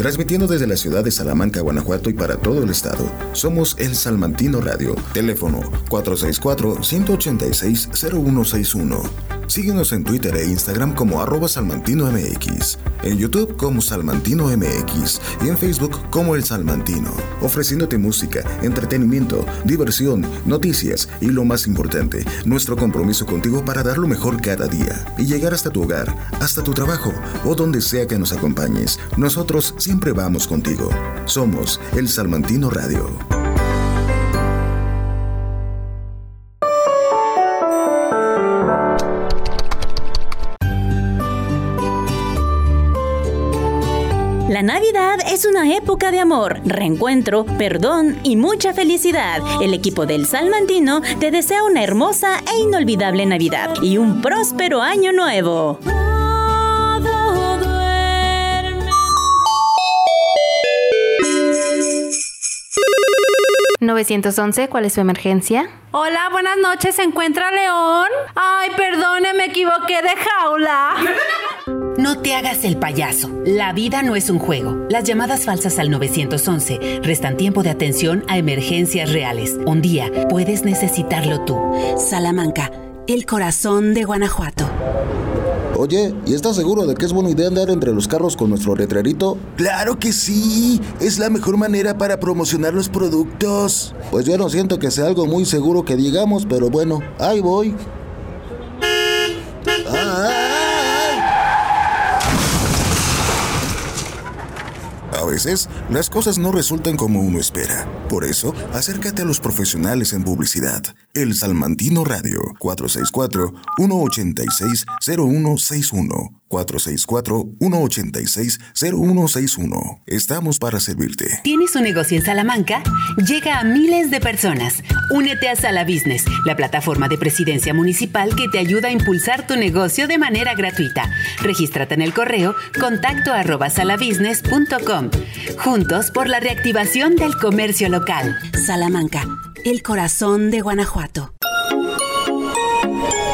transmitiendo desde la ciudad de Salamanca, Guanajuato y para todo el estado. Somos El Salmantino Radio, teléfono 464-186-0161. Síguenos en Twitter e Instagram como arroba salmantinomx, en YouTube como Salmantino MX y en Facebook como El Salmantino, ofreciéndote música, entretenimiento, diversión, noticias y lo más importante, nuestro compromiso contigo para dar lo mejor cada día y llegar hasta tu hogar, hasta tu trabajo o donde sea que nos acompañes. Nosotros siempre vamos contigo. Somos El Salmantino Radio. La Navidad es una época de amor, reencuentro, perdón y mucha felicidad. El equipo del Salmantino te desea una hermosa e inolvidable Navidad y un próspero año nuevo. 911, ¿cuál es su emergencia? Hola, buenas noches, ¿se encuentra León? Ay, perdone, me equivoqué de jaula. No te hagas el payaso. La vida no es un juego. Las llamadas falsas al 911 restan tiempo de atención a emergencias reales. Un día puedes necesitarlo tú. Salamanca, el corazón de Guanajuato. Oye, ¿y estás seguro de que es buena idea andar entre los carros con nuestro letrerito? Claro que sí. Es la mejor manera para promocionar los productos. Pues yo no siento que sea algo muy seguro que digamos, pero bueno, ahí voy. A veces, las cosas no resultan como uno espera. Por eso, acércate a los profesionales en publicidad. El Salmantino Radio, 464-186-0161. 464-186-0161. Estamos para servirte. ¿Tienes un negocio en Salamanca? Llega a miles de personas. Únete a Sala Business, la plataforma de presidencia municipal que te ayuda a impulsar tu negocio de manera gratuita. Regístrate en el correo contacto arroba salabusiness.com. Juntos por la reactivación del comercio local. Salamanca, el corazón de Guanajuato.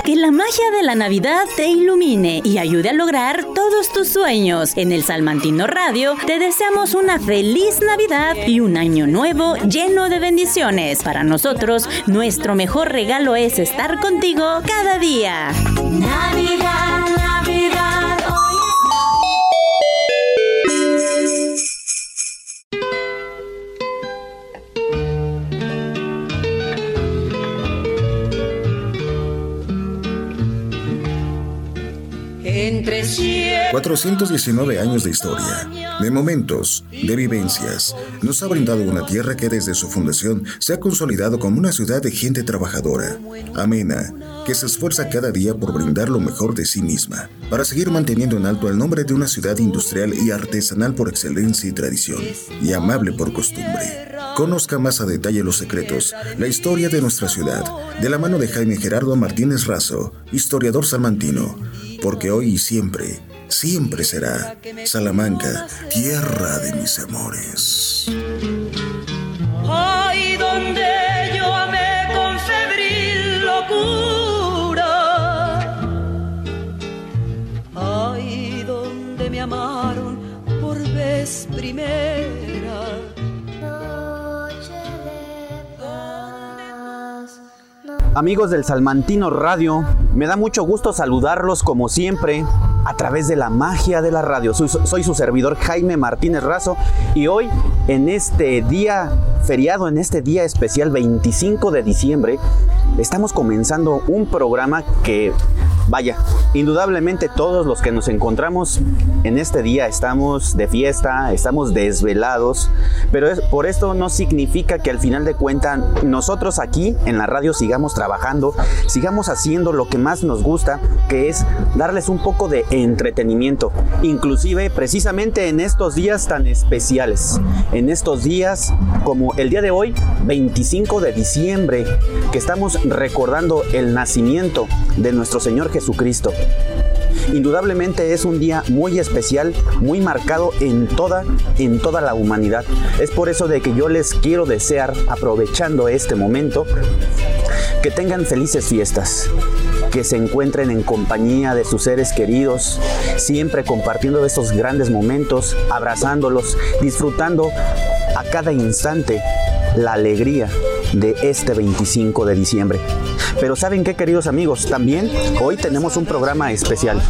Que la magia de la Navidad te ilumine y ayude a lograr todos tus sueños. En el Salmantino Radio te deseamos una feliz Navidad y un año nuevo lleno de bendiciones. Para nosotros, nuestro mejor regalo es estar contigo cada día. Navidad, Navidad, Entre 419 años de historia, de momentos, de vivencias, nos ha brindado una tierra que desde su fundación se ha consolidado como una ciudad de gente trabajadora, amena, que se esfuerza cada día por brindar lo mejor de sí misma, para seguir manteniendo en alto el nombre de una ciudad industrial y artesanal por excelencia y tradición, y amable por costumbre. Conozca más a detalle los secretos, la historia de nuestra ciudad, de la mano de Jaime Gerardo Martínez Razo, historiador salmantino, porque hoy y siempre, siempre será Salamanca, tierra de mis amores. Ay, donde yo amé con febril locura. Ay, donde me amaron por vez primera. Amigos del Salmantino Radio, me da mucho gusto saludarlos como siempre a través de la magia de la radio. Soy, su servidor Jaime Martínez Razo y hoy en este día feriado, en este día especial 25 de diciembre, estamos comenzando un programa que, vaya, indudablemente todos los que nos encontramos en este día estamos de fiesta, estamos desvelados, pero es, por esto no significa que al final de cuentas nosotros aquí en la radio sigamos trabajando, sigamos haciendo lo que más nos gusta, que es darles un poco de entretenimiento, inclusive precisamente en estos días tan especiales, en estos días como el día de hoy, 25 de diciembre, que estamos recordando el nacimiento de nuestro Señor Jesucristo. Indudablemente es un día muy especial, muy marcado en toda, en toda la humanidad. Es por eso de que yo les quiero desear, aprovechando este momento, que tengan felices fiestas. Que se encuentren en compañía de sus seres queridos, siempre compartiendo esos grandes momentos, abrazándolos, disfrutando a cada instante la alegría de este 25 de diciembre. Pero ¿saben qué, queridos amigos? También hoy tenemos un programa especial.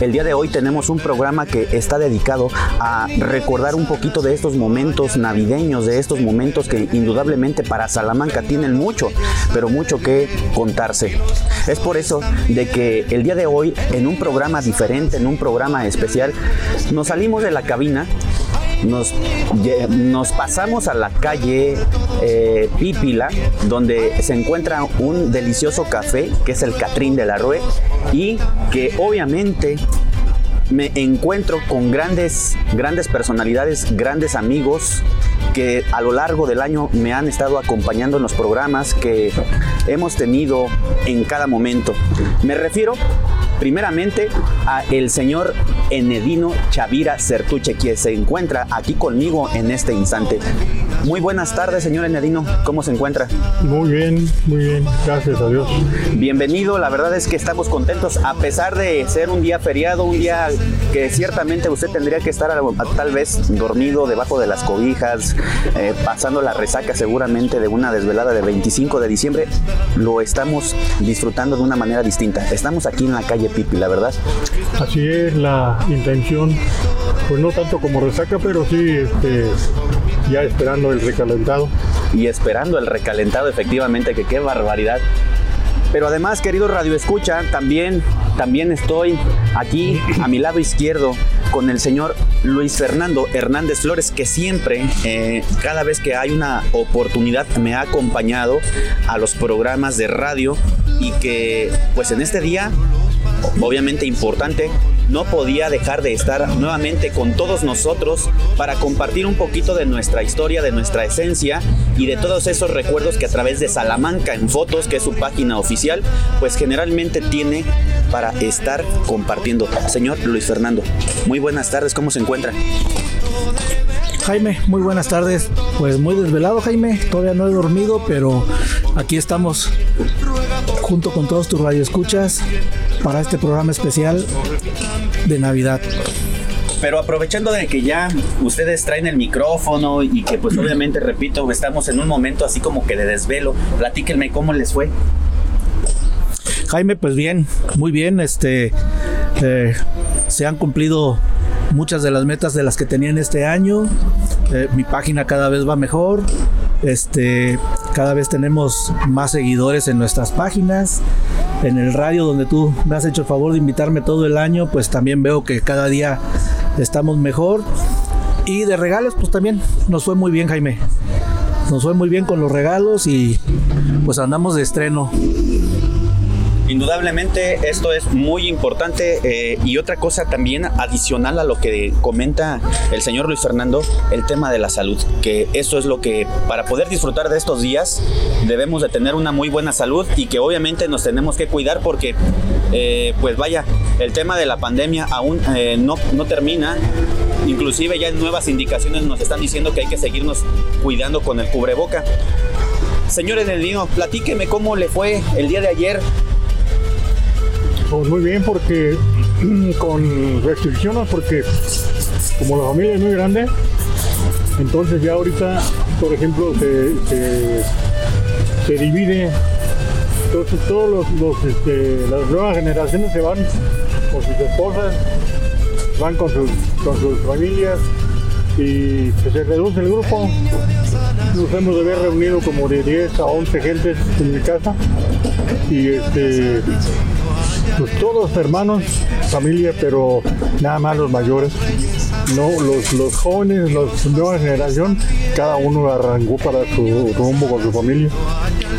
El día de hoy tenemos un programa que está dedicado a recordar un poquito de estos momentos navideños, de estos momentos que indudablemente para Salamanca tienen mucho, pero mucho que contarse. Es por eso de que el día de hoy, en un programa diferente, en un programa especial, nos salimos de la cabina nos, nos, pasamos a la calle eh, Pípila, donde se encuentra un delicioso café, que es el Catrín de la Rue, y que obviamente me encuentro con grandes, grandes personalidades, grandes amigos que a lo largo del año me han estado acompañando en los programas que hemos tenido en cada momento. Me refiero primeramente a el señor Enedino Chavira Certuche, quien se encuentra aquí conmigo en este instante. Muy buenas tardes, señor Enedino, ¿cómo se encuentra? Muy bien, muy bien, gracias a Dios. Bienvenido, la verdad es que estamos contentos, a pesar de ser un día feriado, un día que ciertamente usted tendría que estar tal vez dormido debajo de las cobijas, eh, pasando la resaca seguramente de una desvelada de 25 de diciembre, lo estamos disfrutando de una manera distinta. Estamos aquí en la calle Pipi, la verdad. Así es la intención, pues no tanto como resaca, pero sí este, ya esperando el recalentado. Y esperando el recalentado, efectivamente, que qué barbaridad. Pero además, querido Radio Escucha, también, también estoy aquí a mi lado izquierdo con el señor Luis Fernando Hernández Flores, que siempre, eh, cada vez que hay una oportunidad, me ha acompañado a los programas de radio y que, pues en este día, obviamente importante, no podía dejar de estar nuevamente con todos nosotros para compartir un poquito de nuestra historia, de nuestra esencia y de todos esos recuerdos que a través de Salamanca en fotos, que es su página oficial, pues generalmente tiene para estar compartiendo. Señor Luis Fernando, muy buenas tardes, ¿cómo se encuentra? Jaime, muy buenas tardes. Pues muy desvelado, Jaime. Todavía no he dormido, pero aquí estamos junto con todos tus radioescuchas para este programa especial de Navidad. Pero aprovechando de que ya ustedes traen el micrófono y que pues obviamente, repito, estamos en un momento así como que de desvelo, platíquenme cómo les fue. Jaime, pues bien, muy bien, este, eh, se han cumplido muchas de las metas de las que tenía en este año. Eh, mi página cada vez va mejor. Este, cada vez tenemos más seguidores en nuestras páginas. En el radio donde tú me has hecho el favor de invitarme todo el año, pues también veo que cada día estamos mejor. Y de regalos, pues también nos fue muy bien, Jaime. Nos fue muy bien con los regalos y pues andamos de estreno. Indudablemente esto es muy importante eh, y otra cosa también adicional a lo que comenta el señor Luis Fernando, el tema de la salud, que eso es lo que para poder disfrutar de estos días debemos de tener una muy buena salud y que obviamente nos tenemos que cuidar porque eh, pues vaya, el tema de la pandemia aún eh, no, no termina, inclusive ya en nuevas indicaciones nos están diciendo que hay que seguirnos cuidando con el cubreboca. Señores del vino, platíqueme cómo le fue el día de ayer pues muy bien, porque con restricciones, porque como la familia es muy grande, entonces ya ahorita, por ejemplo, se, se, divide. Entonces todos los, este, las nuevas generaciones se van con sus esposas, van con sus, con sus familias y se reduce el grupo. Nos hemos de haber reunido como de 10 a 11 gentes en mi casa y este pues todos hermanos, familia, pero nada más los mayores. No, los, los jóvenes, la nueva generación, cada uno arrancó para su rumbo con su familia.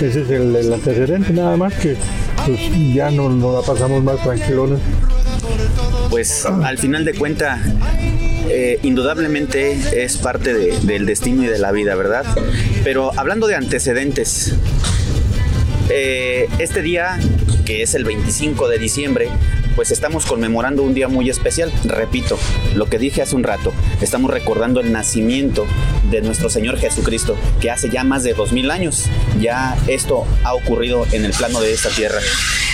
Ese es el, antecedente, nada más que pues, ya no nos la pasamos más tranquilones. Pues al final de cuentas, eh, indudablemente es parte del destino y de la vida, ¿verdad? Pero hablando de antecedentes, eh, este día que es el 25 de diciembre, pues estamos conmemorando un día muy especial. Repito, lo que dije hace un rato, estamos recordando el nacimiento de nuestro Señor Jesucristo, que hace ya más de dos mil años ya esto ha ocurrido en el plano de esta tierra.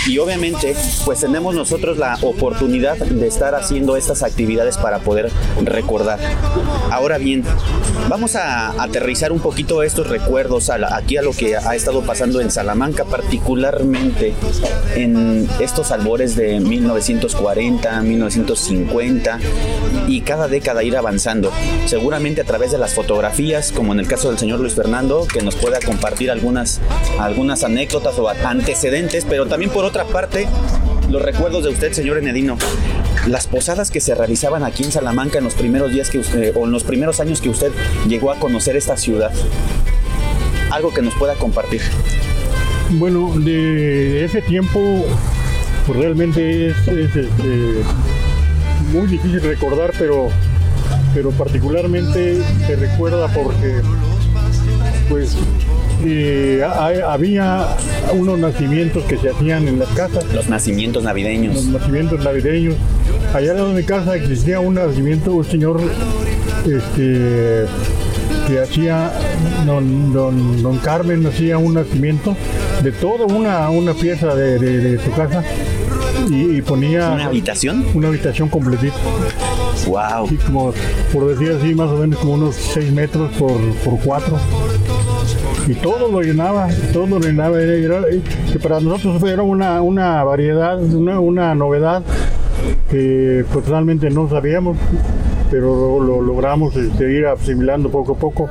Y obviamente, pues tenemos nosotros la oportunidad de estar haciendo estas actividades para poder recordar. Ahora bien, vamos a aterrizar un poquito estos recuerdos aquí a lo que ha estado pasando en Salamanca, particularmente en estos albores de 1940, 1950 y cada década ir avanzando. Seguramente a través de las fotografías, como en el caso del señor Luis Fernando, que nos pueda compartir algunas, algunas anécdotas o antecedentes, pero también por otra parte, los recuerdos de usted, señor Enedino, las posadas que se realizaban aquí en Salamanca en los primeros días que usted, o en los primeros años que usted llegó a conocer esta ciudad. Algo que nos pueda compartir. Bueno, de ese tiempo pues realmente es, este, muy difícil recordar, pero, pero particularmente se recuerda porque pues había unos nacimientos que se hacían en las casas. Los nacimientos navideños. Los nacimientos navideños. Allá en mi casa existía un nacimiento, un señor este, que hacía, don, don, Carmen hacía un nacimiento de toda una, una pieza de, su casa y, ponía... ¿Una habitación? Una habitación completita. Wow. como, por decir así, más o menos como unos 6 metros por, por 4 y todo lo llenaba, todo lo llenaba. que para nosotros era una, una variedad, una, una novedad que pues realmente no sabíamos, pero lo, logramos este, ir asimilando poco a poco,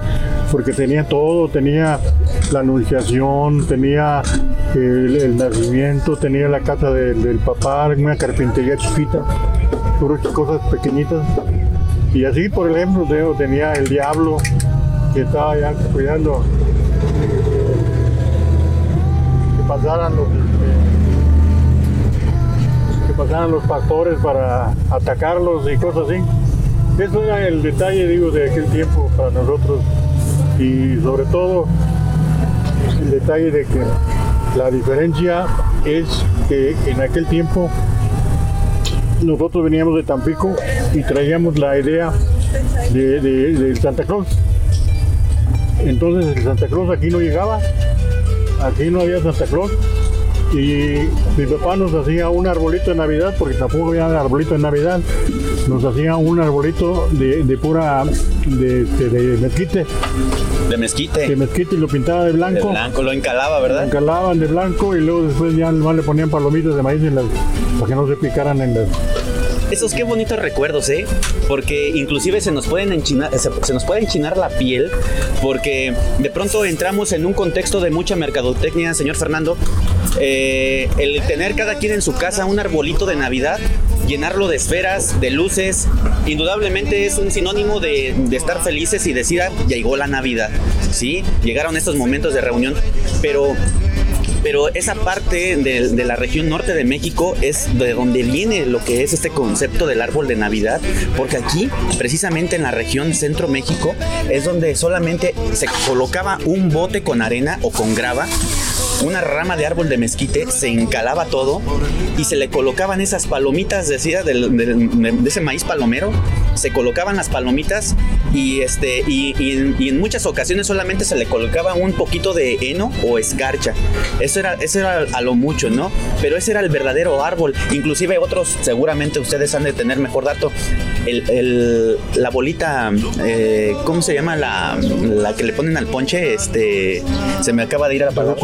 porque tenía todo, tenía la anunciación, tenía el, nacimiento, tenía la casa del papá, una carpintería chiquita, puras cosas pequeñitas. Y así, por ejemplo, tenía el diablo que estaba ya cuidando que pasaran los que pasaran los pastores para atacarlos y cosas así. Eso era el detalle, digo, de aquel tiempo para nosotros y sobre todo el detalle de que la diferencia es que en aquel tiempo nosotros veníamos de Tampico y traíamos la idea de, de Santa Claus entonces el Santa Claus aquí no llegaba, aquí no había Santa Claus. Y mi papá nos hacía un arbolito de Navidad, porque tampoco había arbolito de Navidad, nos hacía un arbolito de, pura, de, de, mezquite. De mezquite. De mezquite y lo pintaba de blanco. De blanco, lo encalaba, ¿verdad? Lo encalaban de blanco y luego después ya le ponían palomitas de maíz para que no se picaran en las, esos qué bonitos recuerdos, ¿eh? Porque inclusive se nos pueden enchinar, se, nos puede enchinar la piel, porque de pronto entramos en un contexto de mucha mercadotecnia, señor Fernando. Eh, el tener cada quien en su casa un arbolito de Navidad, llenarlo de esferas, de luces, indudablemente es un sinónimo de, de estar felices y decir, ah, llegó la Navidad, ¿sí? Llegaron estos momentos de reunión, pero pero esa parte de, la región norte de México es de donde viene lo que es este concepto del árbol de Navidad, porque aquí, precisamente en la región centro México, es donde solamente se colocaba un bote con arena o con grava una rama de árbol de mezquite, se encalaba todo y se le colocaban esas palomitas, decía, de ese maíz palomero, se colocaban las palomitas y, este, y, en, muchas ocasiones solamente se le colocaba un poquito de heno o escarcha. Eso era, eso era a lo mucho, ¿no? Pero ese era el verdadero árbol. Inclusive otros, seguramente ustedes han de tener mejor dato, el, la bolita, eh, ¿cómo se llama? La, la, que le ponen al ponche, este, se me acaba de ir a la palabra.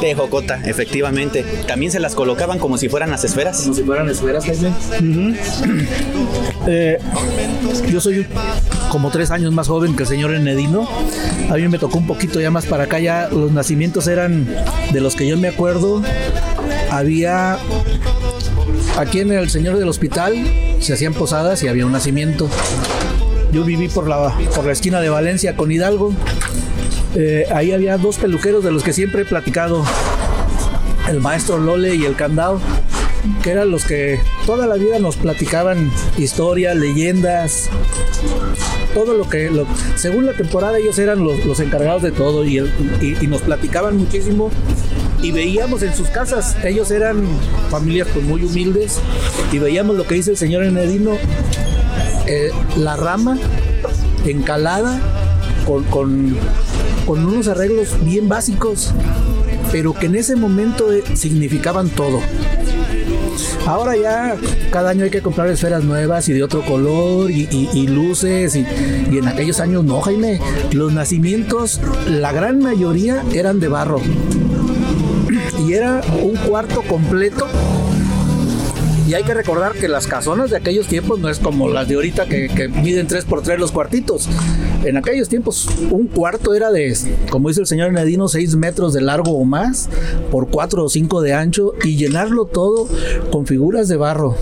Tejocota, efectivamente. También se las colocaban como si fueran las esferas. Como si fueran esferas, eh, yo soy como tres años más joven que el señor Enedino. A mí me tocó un poquito ya más para acá. Ya los nacimientos eran de los que yo me acuerdo. Había aquí en el Señor del Hospital se hacían posadas y había un nacimiento. Yo viví por la, por la esquina de Valencia con Hidalgo eh, ahí había dos peluqueros de los que siempre he platicado, el maestro Lole y el Candado, que eran los que toda la vida nos platicaban historias, leyendas, todo lo que, según la temporada ellos eran los, encargados de todo y, nos platicaban muchísimo y veíamos en sus casas, ellos eran familias pues, muy humildes y veíamos lo que dice el señor Enedino, eh, la rama encalada con, con unos arreglos bien básicos, pero que en ese momento eh, significaban todo. Ahora ya cada año hay que comprar esferas nuevas y de otro color y, luces y, y en aquellos años no, Jaime. Los nacimientos, la gran mayoría eran de barro. Y era un cuarto completo y hay que recordar que las casonas de aquellos tiempos no es como las de ahorita que, miden 3 por 3 los cuartitos. En aquellos tiempos un cuarto era de, como dice el señor Nedino, 6 metros de largo o más, por 4 o 5 de ancho y llenarlo todo con figuras de barro.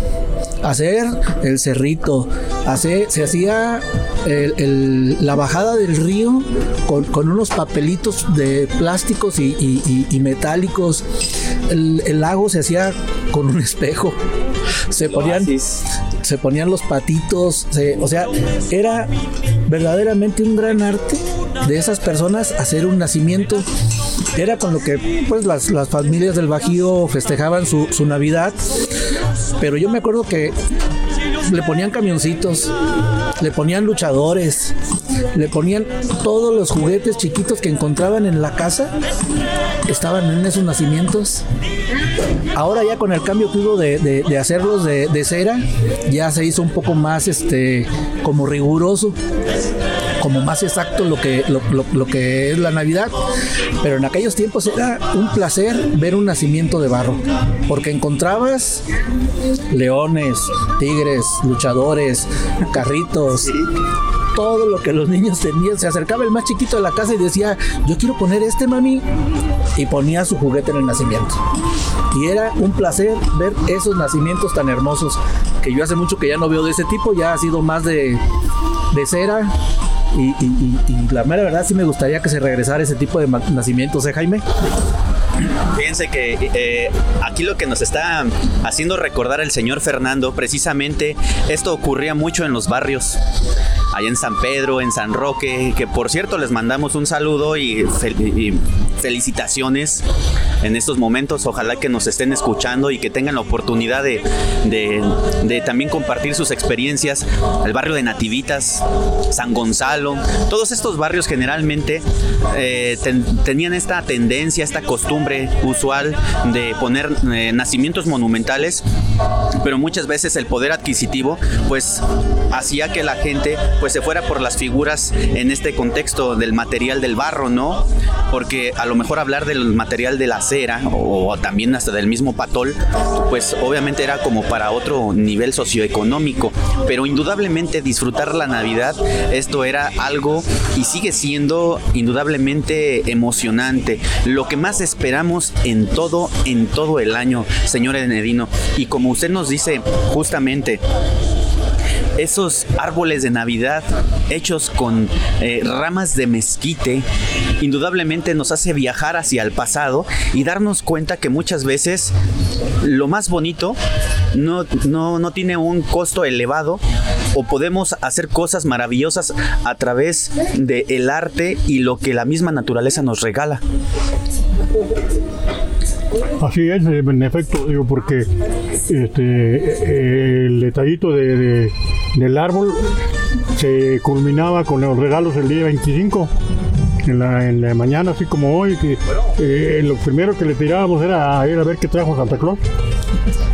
Hacer el cerrito, hacer, se hacía el- el- la bajada del río con, con unos papelitos de plásticos y, y- y- y metálicos. El, el lago se hacía con un espejo. Se ponían, se ponían los patitos. se- o sea, era verdaderamente un gran arte de esas personas hacer un nacimiento. Era con lo que pues las, las familias del Bajío festejaban su, su Navidad. Pero yo me acuerdo que le ponían camioncitos, le ponían luchadores, le ponían todos los juguetes chiquitos que encontraban en la casa, estaban en esos nacimientos. Ahora ya con el cambio que hubo de, de- hacerlos de, de cera, ya se hizo un poco más este como riguroso como más exacto lo que, lo, lo- lo que es la Navidad. Pero en aquellos tiempos era un placer ver un nacimiento de barro, porque encontrabas leones, tigres, luchadores, carritos. Todo lo que los niños tenían, se acercaba el más chiquito de la casa y decía, yo quiero poner este mami, y ponía su juguete en el nacimiento. Y era un placer ver esos nacimientos tan hermosos, que yo hace mucho que ya no veo de ese tipo, ya ha sido más de, de cera, y, la mera verdad sí me gustaría que se regresara ese tipo de nacimientos, ¿eh, Jaime? Fíjense que eh, aquí lo que nos está haciendo recordar el señor Fernando, precisamente esto ocurría mucho en los barrios, allá en San Pedro, en San Roque, que por cierto les mandamos un saludo y, y felicitaciones en estos momentos. Ojalá que nos estén escuchando y que tengan la oportunidad de, de- también compartir sus experiencias. El barrio de Nativitas, San Gonzalo, todos estos barrios generalmente eh, ten- tenían esta tendencia, esta costumbre usual de poner eh, nacimientos monumentales, pero muchas veces el poder adquisitivo pues hacía que la gente pues se fuera por las figuras en este contexto del material del barro, ¿no? Porque a lo mejor hablar del material de la cera o, también hasta del mismo patol, pues obviamente era como para otro nivel socioeconómico, pero indudablemente disfrutar la Navidad, esto era algo y sigue siendo indudablemente emocionante, lo que más esperamos en todo, en todo el año, señor Enedino. Y como usted nos dice justamente, esos árboles de Navidad hechos con eh, ramas de mezquite, indudablemente nos hace viajar hacia el pasado y darnos cuenta que muchas veces lo más bonito no, no, no tiene un costo elevado o podemos hacer cosas maravillosas a través del arte y lo que la misma naturaleza nos regala. Así es, en efecto, digo, porque este, eh, el detallito de, de- del árbol se culminaba con los regalos el día 25. En la, la mañana, así como hoy, eh, lo primero que le tirábamos era ir a ver qué trajo Santa Claus.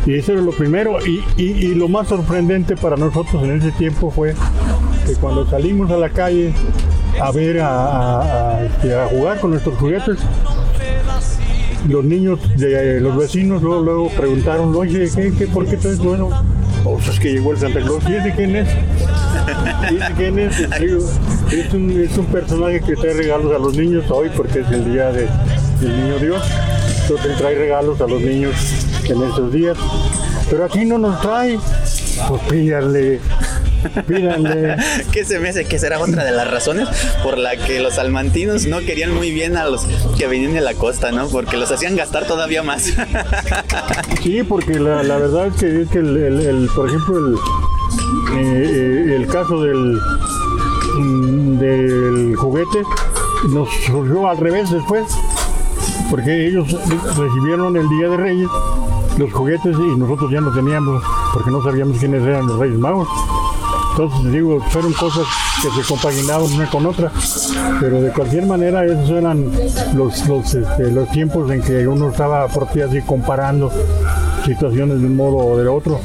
Y eso era lo primero. Y, lo más sorprendente para nosotros en ese tiempo fue que cuando salimos a la calle a ver, este, a jugar con nuestros juguetes, los niños de los vecinos luego, luego preguntaron, oye, ¿qué, qué, ¿por qué traes bueno? Pues es que llegó el Santa Claus, ¿y ese quién es? ¿Y ese quién es? Es un, es un personaje que trae regalos a los niños hoy porque es el día de- del niño Dios. Entonces trae regalos a los niños en estos días. Pero aquí no nos trae. Pues pídale, ¿Qué se me hace que será otra de las razones por la que los salmantinos no querían muy bien a los que venían de la costa, ¿no? Porque los hacían gastar todavía más. Sí, porque la, la verdad es que, es que el, el- el- por ejemplo, el, eh, eh, el caso del, mm, del juguete nos surgió al revés después, porque ellos recibieron el Día de Reyes los juguetes y nosotros ya no teníamos, porque no sabíamos quiénes eran los Reyes Magos. Entonces, digo, fueron cosas que se compaginaban una con otra, pero de cualquier manera esos eran los, los, este, los tiempos en que uno estaba por así comparando situaciones de un modo o del otro.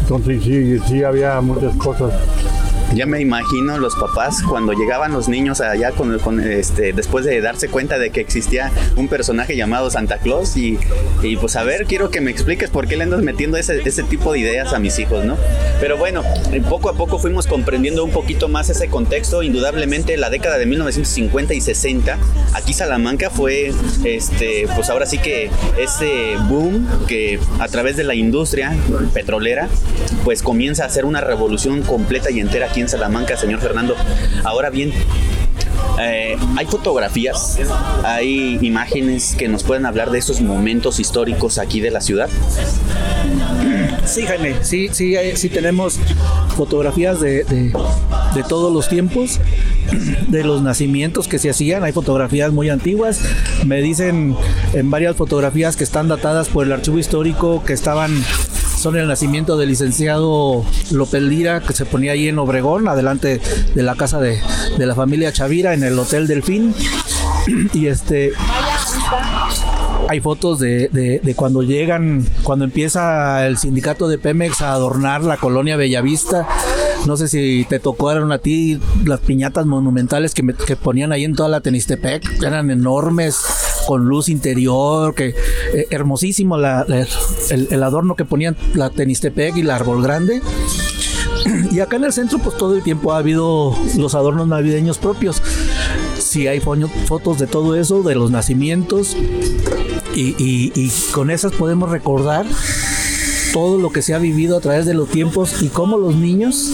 Entonces sí, sí había muchas cosas ya me imagino los papás cuando llegaban los niños allá este, después de darse cuenta de que existía un personaje llamado Santa Claus y, y pues a ver, quiero que me expliques por qué le andas metiendo ese, tipo de ideas a mis hijos, ¿no? Pero bueno, poco a poco fuimos comprendiendo un poquito más ese contexto. Indudablemente la década de 1950 y 60, aquí Salamanca fue, este, pues ahora sí que ese boom que a través de la industria petrolera, pues comienza a hacer una revolución completa y entera aquí en Salamanca, señor Fernando. Ahora bien, eh, hay fotografías, hay imágenes que nos pueden hablar de esos momentos históricos aquí de la ciudad. Sí, Jaime, sí, sí, sí tenemos fotografías de, de todos los tiempos de los nacimientos que se hacían. Hay fotografías muy antiguas. Me dicen en varias fotografías que están datadas por el archivo histórico que estaban son el nacimiento del licenciado López Lira, que se ponía ahí en Obregón, adelante de la casa de, la familia Chavira, en el Hotel Delfín. Y este hay fotos de, cuando llegan, cuando empieza el sindicato de Pemex a adornar la colonia Bellavista. No sé si te tocaron a ti las piñatas monumentales que, que ponían ahí en toda la Tenistepec, eran enormes, con luz interior, que eh, hermosísimo el, adorno que ponían la Tenistepec y el árbol grande. Y acá en el centro, pues todo el tiempo ha habido los adornos navideños propios. Sí hay fotos de todo eso, de los nacimientos, y, y, con esas podemos recordar todo lo que se ha vivido a través de los tiempos y cómo los niños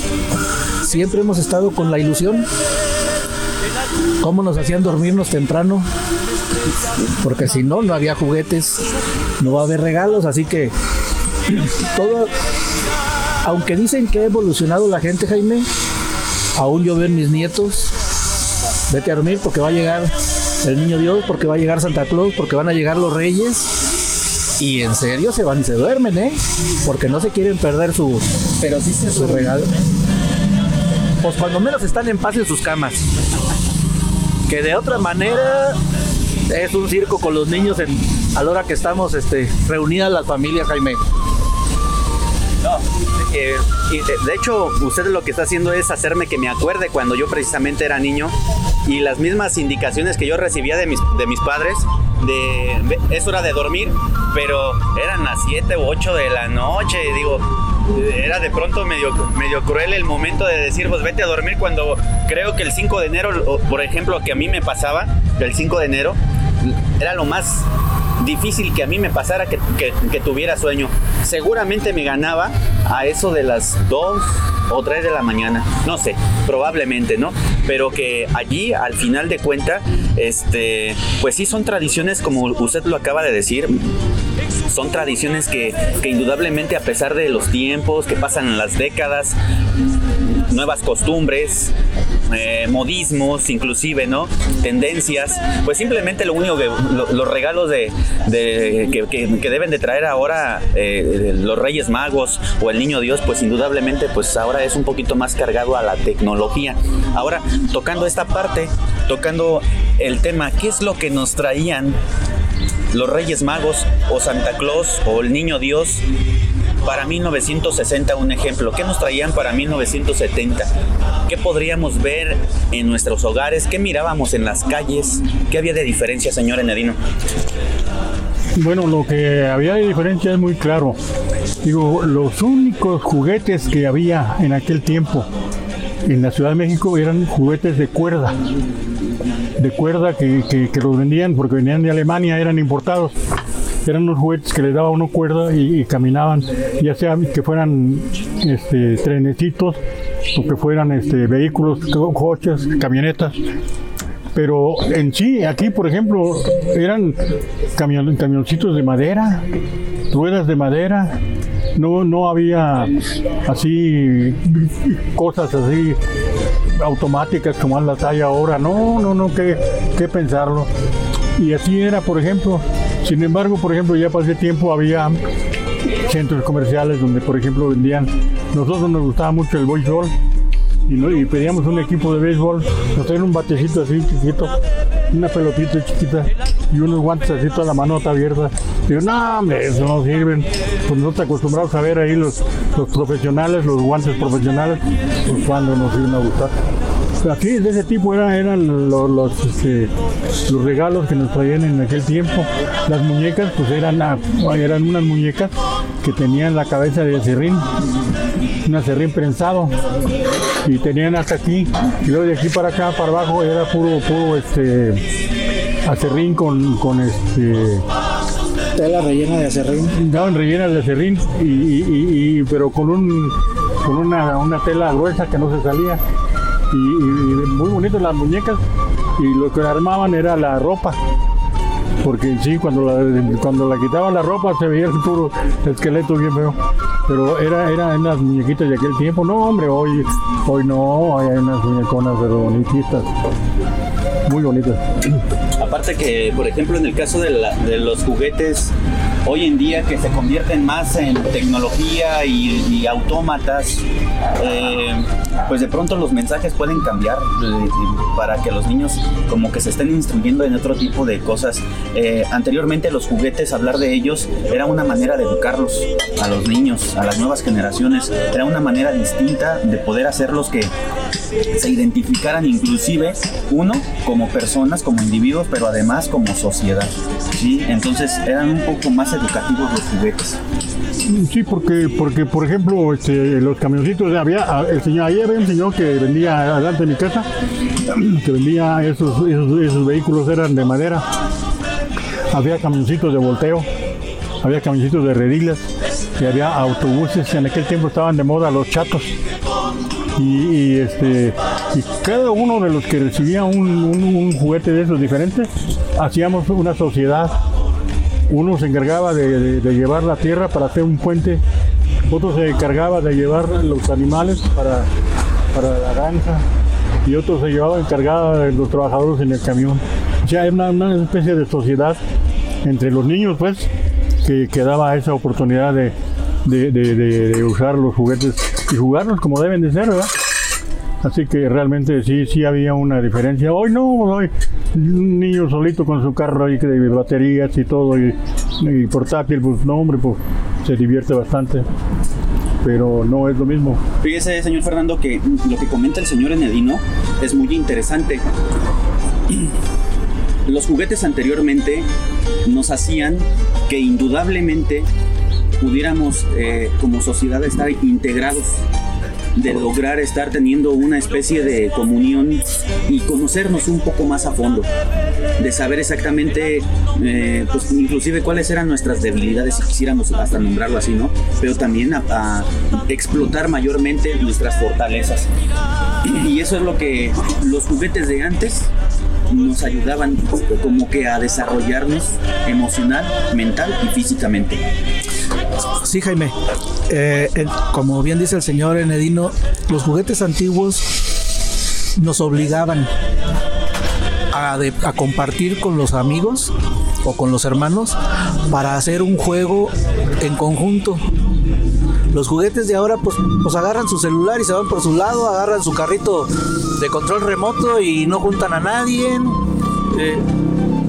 siempre hemos estado con la ilusión, cómo nos hacían dormirnos temprano, porque si no, no había juguetes, no va a haber regalos, así que todo, aunque dicen que ha evolucionado la gente, Jaime, aún yo veo en mis nietos, vete a dormir porque va a llegar el niño Dios, porque va a llegar Santa Claus, porque van a llegar los reyes. Y en serio se van y se duermen, ¿eh? Porque no se quieren perder su, Pero sí se su regalo. Pues cuando menos están en paz en sus camas. Que de otra manera es un circo con los niños en, a la hora que estamos este, reunidas las familias, Jaime. Eh, de, hecho, usted lo que está haciendo es hacerme que me acuerde cuando yo precisamente era niño y las mismas indicaciones que yo recibía de mis, de mis padres de, de es hora de dormir, pero eran las 7 u 8 de la noche, digo, era de pronto medio, medio cruel el momento de decir, pues vete a dormir cuando creo que el 5 de enero, por ejemplo, que a mí me pasaba, el 5 de enero, era lo más difícil que a mí me pasara que, que, tuviera sueño. Seguramente me ganaba a eso de las 2 o 3 de la mañana. No sé, probablemente, ¿no? Pero que allí, al final de cuenta, este, pues sí son tradiciones, como usted lo acaba de decir, son tradiciones que, que, indudablemente a pesar de los tiempos que pasan las décadas, nuevas costumbres, eh, modismos, inclusive, ¿no? Tendencias, pues simplemente lo único que lo, los regalos de, que, deben de traer ahora eh, los Reyes Magos o el Niño Dios, pues indudablemente, pues ahora es un poquito más cargado a la tecnología. Ahora, tocando esta parte, tocando el tema, ¿qué es lo que nos traían los Reyes Magos o Santa Claus o el Niño Dios para 1960 un ejemplo. ¿Qué nos traían para 1970? ¿Qué podríamos ver en nuestros hogares? ¿Qué mirábamos en las calles? ¿Qué había de diferencia, señor Enedino? Bueno, lo que había de diferencia es muy claro. Digo, los únicos juguetes que había en aquel tiempo en la Ciudad de México eran juguetes de cuerda. De cuerda que, que, que los vendían porque venían de Alemania, eran importados eran unos juguetes que les daba uno cuerda y, caminaban, ya sea que fueran este, trenecitos o que fueran este, vehículos, coches, camionetas. Pero en sí, aquí por ejemplo, eran camion, camioncitos de madera, ruedas de madera, no, no había así cosas así automáticas como las hay ahora, no, no, no, que, que pensarlo. Y así era, por ejemplo, sin embargo, por ejemplo, ya pasé tiempo había centros comerciales donde, por ejemplo, vendían. Nosotros nos gustaba mucho el béisbol y, pedíamos un equipo de béisbol. Nos traían un batecito así chiquito, una pelotita chiquita y unos guantes así, toda la manota abierta. Digo, no, eso no sirven. Pues nosotros acostumbrados a ver ahí los, los profesionales, los guantes profesionales, pues cuando nos iban a gustar. Aquí de ese tipo era- eran los, los, este, los regalos que nos traían en aquel tiempo. Las muñecas, pues eran, ah, eran unas muñecas que tenían la cabeza de acerrín, un acerrín prensado. Y tenían hasta aquí, y luego de aquí para acá, para abajo, era puro, puro este acerrín con, con este Tela rellena de acerrín. daban rellenas de acerrín y- y- y- pero con un con una, una tela gruesa que no se salía y, muy bonitas las muñecas y lo que armaban era la ropa porque en sí cuando la, cuando la quitaban la ropa se veía el puro esqueleto bien feo pero era eran las muñequitas de aquel tiempo no hombre hoy hoy no hay unas muñeconas pero bonitas muy bonitas. Aparte que, por ejemplo, en el caso de, la- de los juguetes, hoy en día que se convierten más en tecnología y, y autómatas, eh, pues de pronto los mensajes pueden cambiar eh, para que los niños como que se estén instruyendo en otro tipo de cosas. Eh, anteriormente los juguetes, hablar de ellos, era una manera de educarlos a los niños, a las nuevas generaciones, era una manera distinta de poder hacerlos que se identificaran inclusive uno como personas, como individuos, pero además como sociedad. ¿sí? Entonces eran un poco más educativos los juguetes. Sí, porque, porque por ejemplo, este, los camioncitos, había, el señor, ahí había un señor que vendía adelante de mi casa, que vendía esos, esos, esos vehículos, eran de madera. Había camioncitos de volteo, había camioncitos de redilas, y había autobuses, en aquel tiempo estaban de moda los chatos. Y, este, y cada uno de los que recibía un, juguete de esos diferentes, hacíamos una sociedad uno se encargaba de, llevar la tierra para hacer un puente, otro se encargaba de llevar los animales para, para la granja y otro se llevaba encargada de los trabajadores en el camión. O sea, era una, especie de sociedad entre los niños, pues, que, daba esa oportunidad de- de usar los juguetes y jugarlos como deben de ser, ¿verdad? Así que realmente sí, sí había una diferencia. Hoy no, hoy un niño solito con su carro ahí de baterías y todo y, portátil, pues no hombre, pues se divierte bastante. Pero no es lo mismo. Fíjese, señor Fernando, que lo que comenta el señor Enedino es muy interesante. Los juguetes anteriormente nos hacían que indudablemente pudiéramos eh, como sociedad estar integrados, de lograr estar teniendo una especie de comunión y conocernos un poco más a fondo, de saber exactamente, eh, pues inclusive cuáles eran nuestras debilidades, si quisiéramos hasta nombrarlo así, ¿no? Pero también a, a explotar mayormente nuestras fortalezas. Y eso es lo que los juguetes de antes nos ayudaban como que a desarrollarnos emocional, mental y físicamente. Sí, Jaime. Eh, como bien dice el señor Enedino, los juguetes antiguos nos obligaban a compartir con los amigos o con los hermanos para hacer un juego en conjunto. Los juguetes de ahora pues, pues agarran su celular y se van por su lado, agarran su carrito de control remoto y no juntan a nadie. Eh,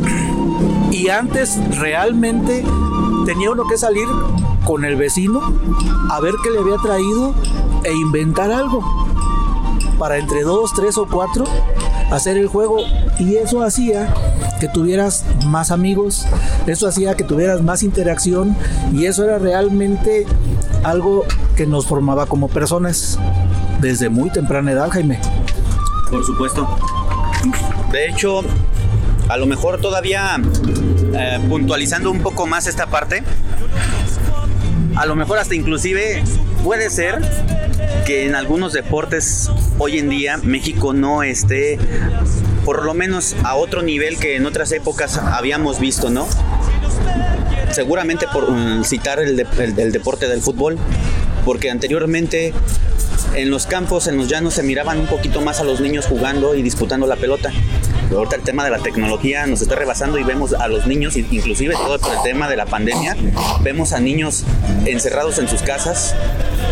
y antes realmente tenía uno que salir con el vecino a ver qué le había traído e inventar algo para entre dos, tres o cuatro hacer el juego y eso hacía que tuvieras más amigos, eso hacía que tuvieras más interacción y eso era realmente algo que nos formaba como personas desde muy temprana edad, Jaime. Por supuesto. De hecho, a lo mejor todavía eh, puntualizando un poco más esta parte, a lo mejor hasta inclusive puede ser que en algunos deportes hoy en día México no esté por lo menos a otro nivel que en otras épocas habíamos visto, ¿no? Seguramente por citar el deporte del fútbol, porque anteriormente en los campos, en los llanos, se miraban un poquito más a los niños jugando y disputando la pelota. Ahorita el tema de la tecnología nos está rebasando y vemos a los niños, inclusive todo por el tema de la pandemia, vemos a niños encerrados en sus casas,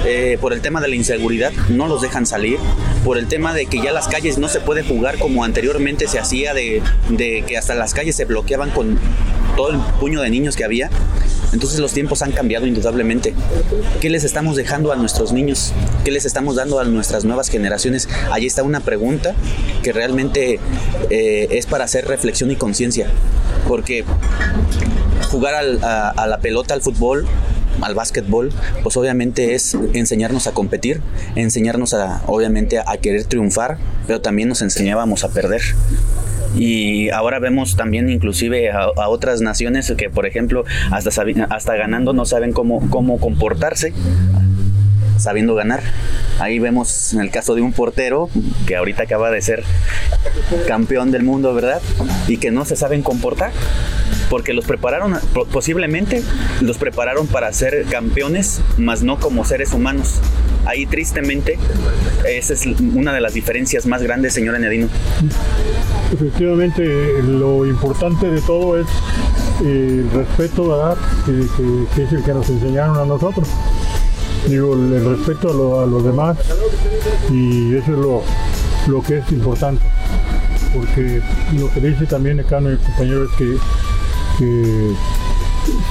eh, por el tema de la inseguridad, no los dejan salir, por el tema de que ya las calles no se puede jugar como anteriormente se hacía, de, de que hasta las calles se bloqueaban con todo el puño de niños que había. Entonces los tiempos han cambiado indudablemente. ¿Qué les estamos dejando a nuestros niños? ¿Qué les estamos dando a nuestras nuevas generaciones? Allí está una pregunta que realmente eh, es para hacer reflexión y conciencia. Porque jugar a, la pelota, al fútbol, al básquetbol, pues obviamente es enseñarnos a competir, enseñarnos a, obviamente, a querer triunfar, pero también nos enseñábamos a perder. Y ahora vemos también inclusive a, otras naciones que, por ejemplo, hasta, hasta ganando no saben cómo, cómo comportarse sabiendo ganar. Ahí vemos en el caso de un portero que ahorita acaba de ser campeón del mundo, ¿verdad? Y que no se saben comportar. Porque los prepararon, posiblemente los prepararon para ser campeones, mas no como seres humanos. Ahí tristemente, esa es una de las diferencias más grandes, señor Añadino. Efectivamente, lo importante de todo es el respeto, ¿verdad? que es el que nos enseñaron a nosotros digo, el respeto a, los demás y eso es lo, lo, que es importante. Porque lo que dice también acá mi compañero es que, que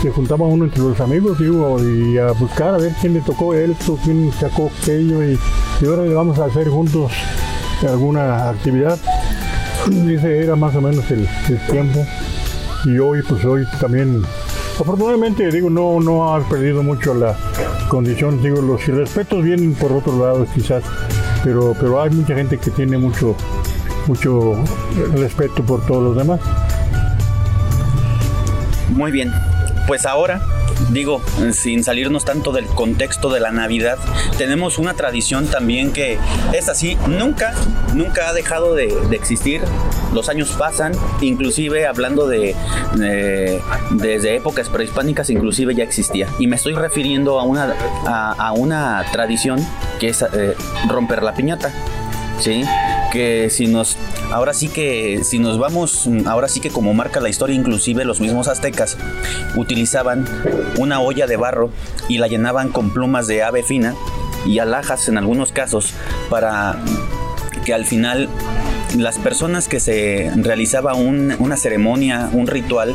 se juntaba uno entre los amigos, digo, y a buscar a ver quién le tocó esto, quién sacó aquello, y, y ahora le vamos a hacer juntos alguna actividad. Dice, era más o menos el, tiempo. Y hoy, pues hoy también Afortunadamente, digo, no, no ha perdido mucho la condición. Digo, los irrespetos vienen por otro lado, quizás, pero, pero hay mucha gente que tiene mucho, mucho respeto por todos los demás. Muy bien, pues ahora digo, sin salirnos tanto del contexto de la Navidad, tenemos una tradición también que es así, nunca, nunca ha dejado de, existir, los años pasan, inclusive hablando de, desde épocas prehispánicas, inclusive ya existía. Y me estoy refiriendo a una, a, una tradición que es eh, romper la piñata. ¿sí? Que si nos, ahora sí que, si nos vamos, ahora sí que como marca la historia, inclusive los mismos aztecas utilizaban una olla de barro y la llenaban con plumas de ave fina y alhajas en algunos casos para que al final las personas que se realizaba una ceremonia, un ritual,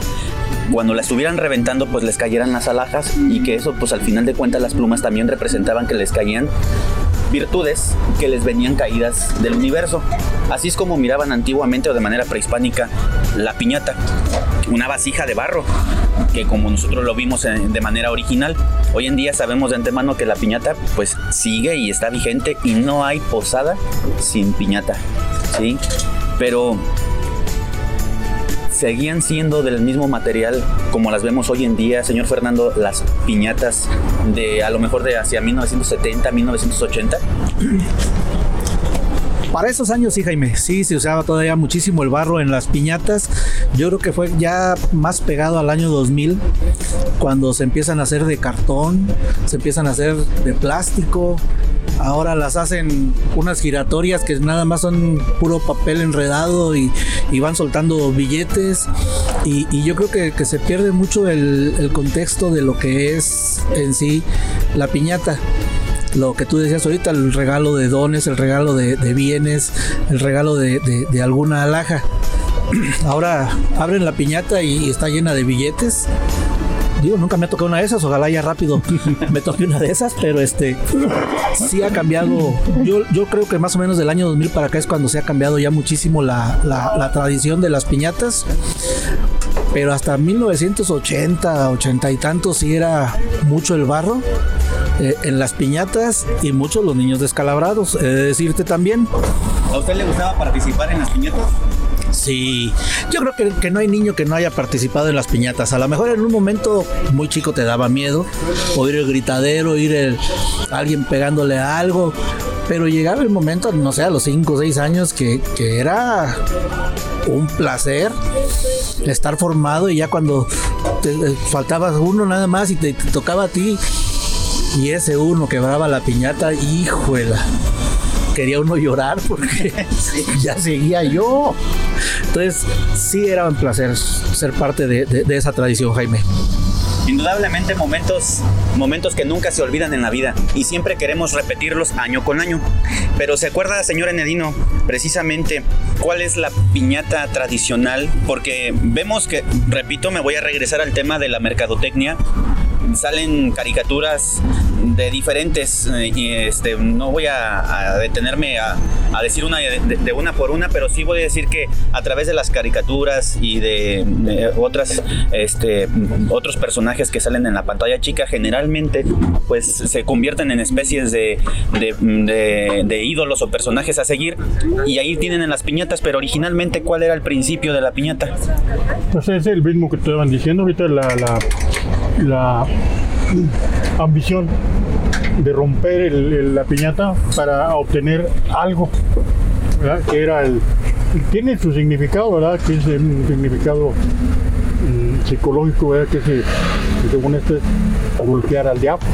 cuando la estuvieran reventando pues les cayeran las alhajas y que eso pues al final de cuentas las plumas también representaban que les caían virtudes que les venían caídas del universo. Así es como miraban antiguamente o de manera prehispánica la piñata, una vasija de barro, que como nosotros lo vimos de manera original, hoy en día sabemos de antemano que la piñata pues sigue y está vigente y no hay posada sin piñata, ¿sí? Pero seguían siendo del mismo material como las vemos hoy en día, señor Fernando, las piñatas de a lo mejor de hacia 1970, 1980? Para esos años sí, Jaime, sí, se usaba todavía muchísimo el barro en las piñatas. Yo creo que fue ya más pegado al año 2000, cuando se empiezan a hacer de cartón, se empiezan a hacer de plástico. Ahora las hacen unas giratorias que nada más son puro papel enredado y, van soltando billetes. Y, yo creo que, se pierde mucho el contexto de lo que es en sí la piñata lo que tú decías ahorita, el regalo de dones, el regalo de, bienes, el regalo de, alguna alhaja. Ahora abren la piñata y está llena de billetes. Digo, nunca me ha tocado una de esas, ojalá ya rápido me toque una de esas, pero este sí ha cambiado. Yo, yo creo que más o menos del año 2000 para acá es cuando se ha cambiado ya muchísimo la, la tradición de las piñatas pero hasta 1980, 80 y tantos sí era mucho el barro eh, en las piñatas y muchos los niños descalabrados, he de decirte también. ¿A usted le gustaba participar en las piñatas? Sí, yo creo que, que, no hay niño que no haya participado en las piñatas. A lo mejor en un momento muy chico te daba miedo, oír el gritadero, oír el, alguien pegándole a algo, pero llegaba el momento, no sé, a los 5 o 6 años, que, que era un placer estar formado y ya cuando te, faltaba uno nada más y te, tocaba a ti y ese uno quebraba la piñata, híjuela. Quería uno llorar porque ya seguía yo. Entonces, sí era un placer ser parte de, de- de esa tradición, Jaime. Indudablemente momentos, momentos que nunca se olvidan en la vida y siempre queremos repetirlos año con año. Pero ¿se acuerda, señor Enedino, precisamente cuál es la piñata tradicional? Porque vemos que, repito, me voy a regresar al tema de la mercadotecnia. Salen caricaturas de diferentes, eh, este, no voy a, detenerme a, decir una de, de- una por una, pero sí voy a decir que a través de las caricaturas y de, otras, este, otros personajes que salen en la pantalla chica, generalmente pues se convierten en especies de- de ídolos o personajes a seguir y ahí tienen en las piñatas, pero originalmente ¿cuál era el principio de la piñata? Pues es el mismo que estaban diciendo ahorita, la, la, la ambición de romper la piñata para obtener algo, que era el... Tiene su significado, ¿verdad? Que es un significado mm, psicológico, ¿verdad? Que, se, que según esto es golpear al diablo.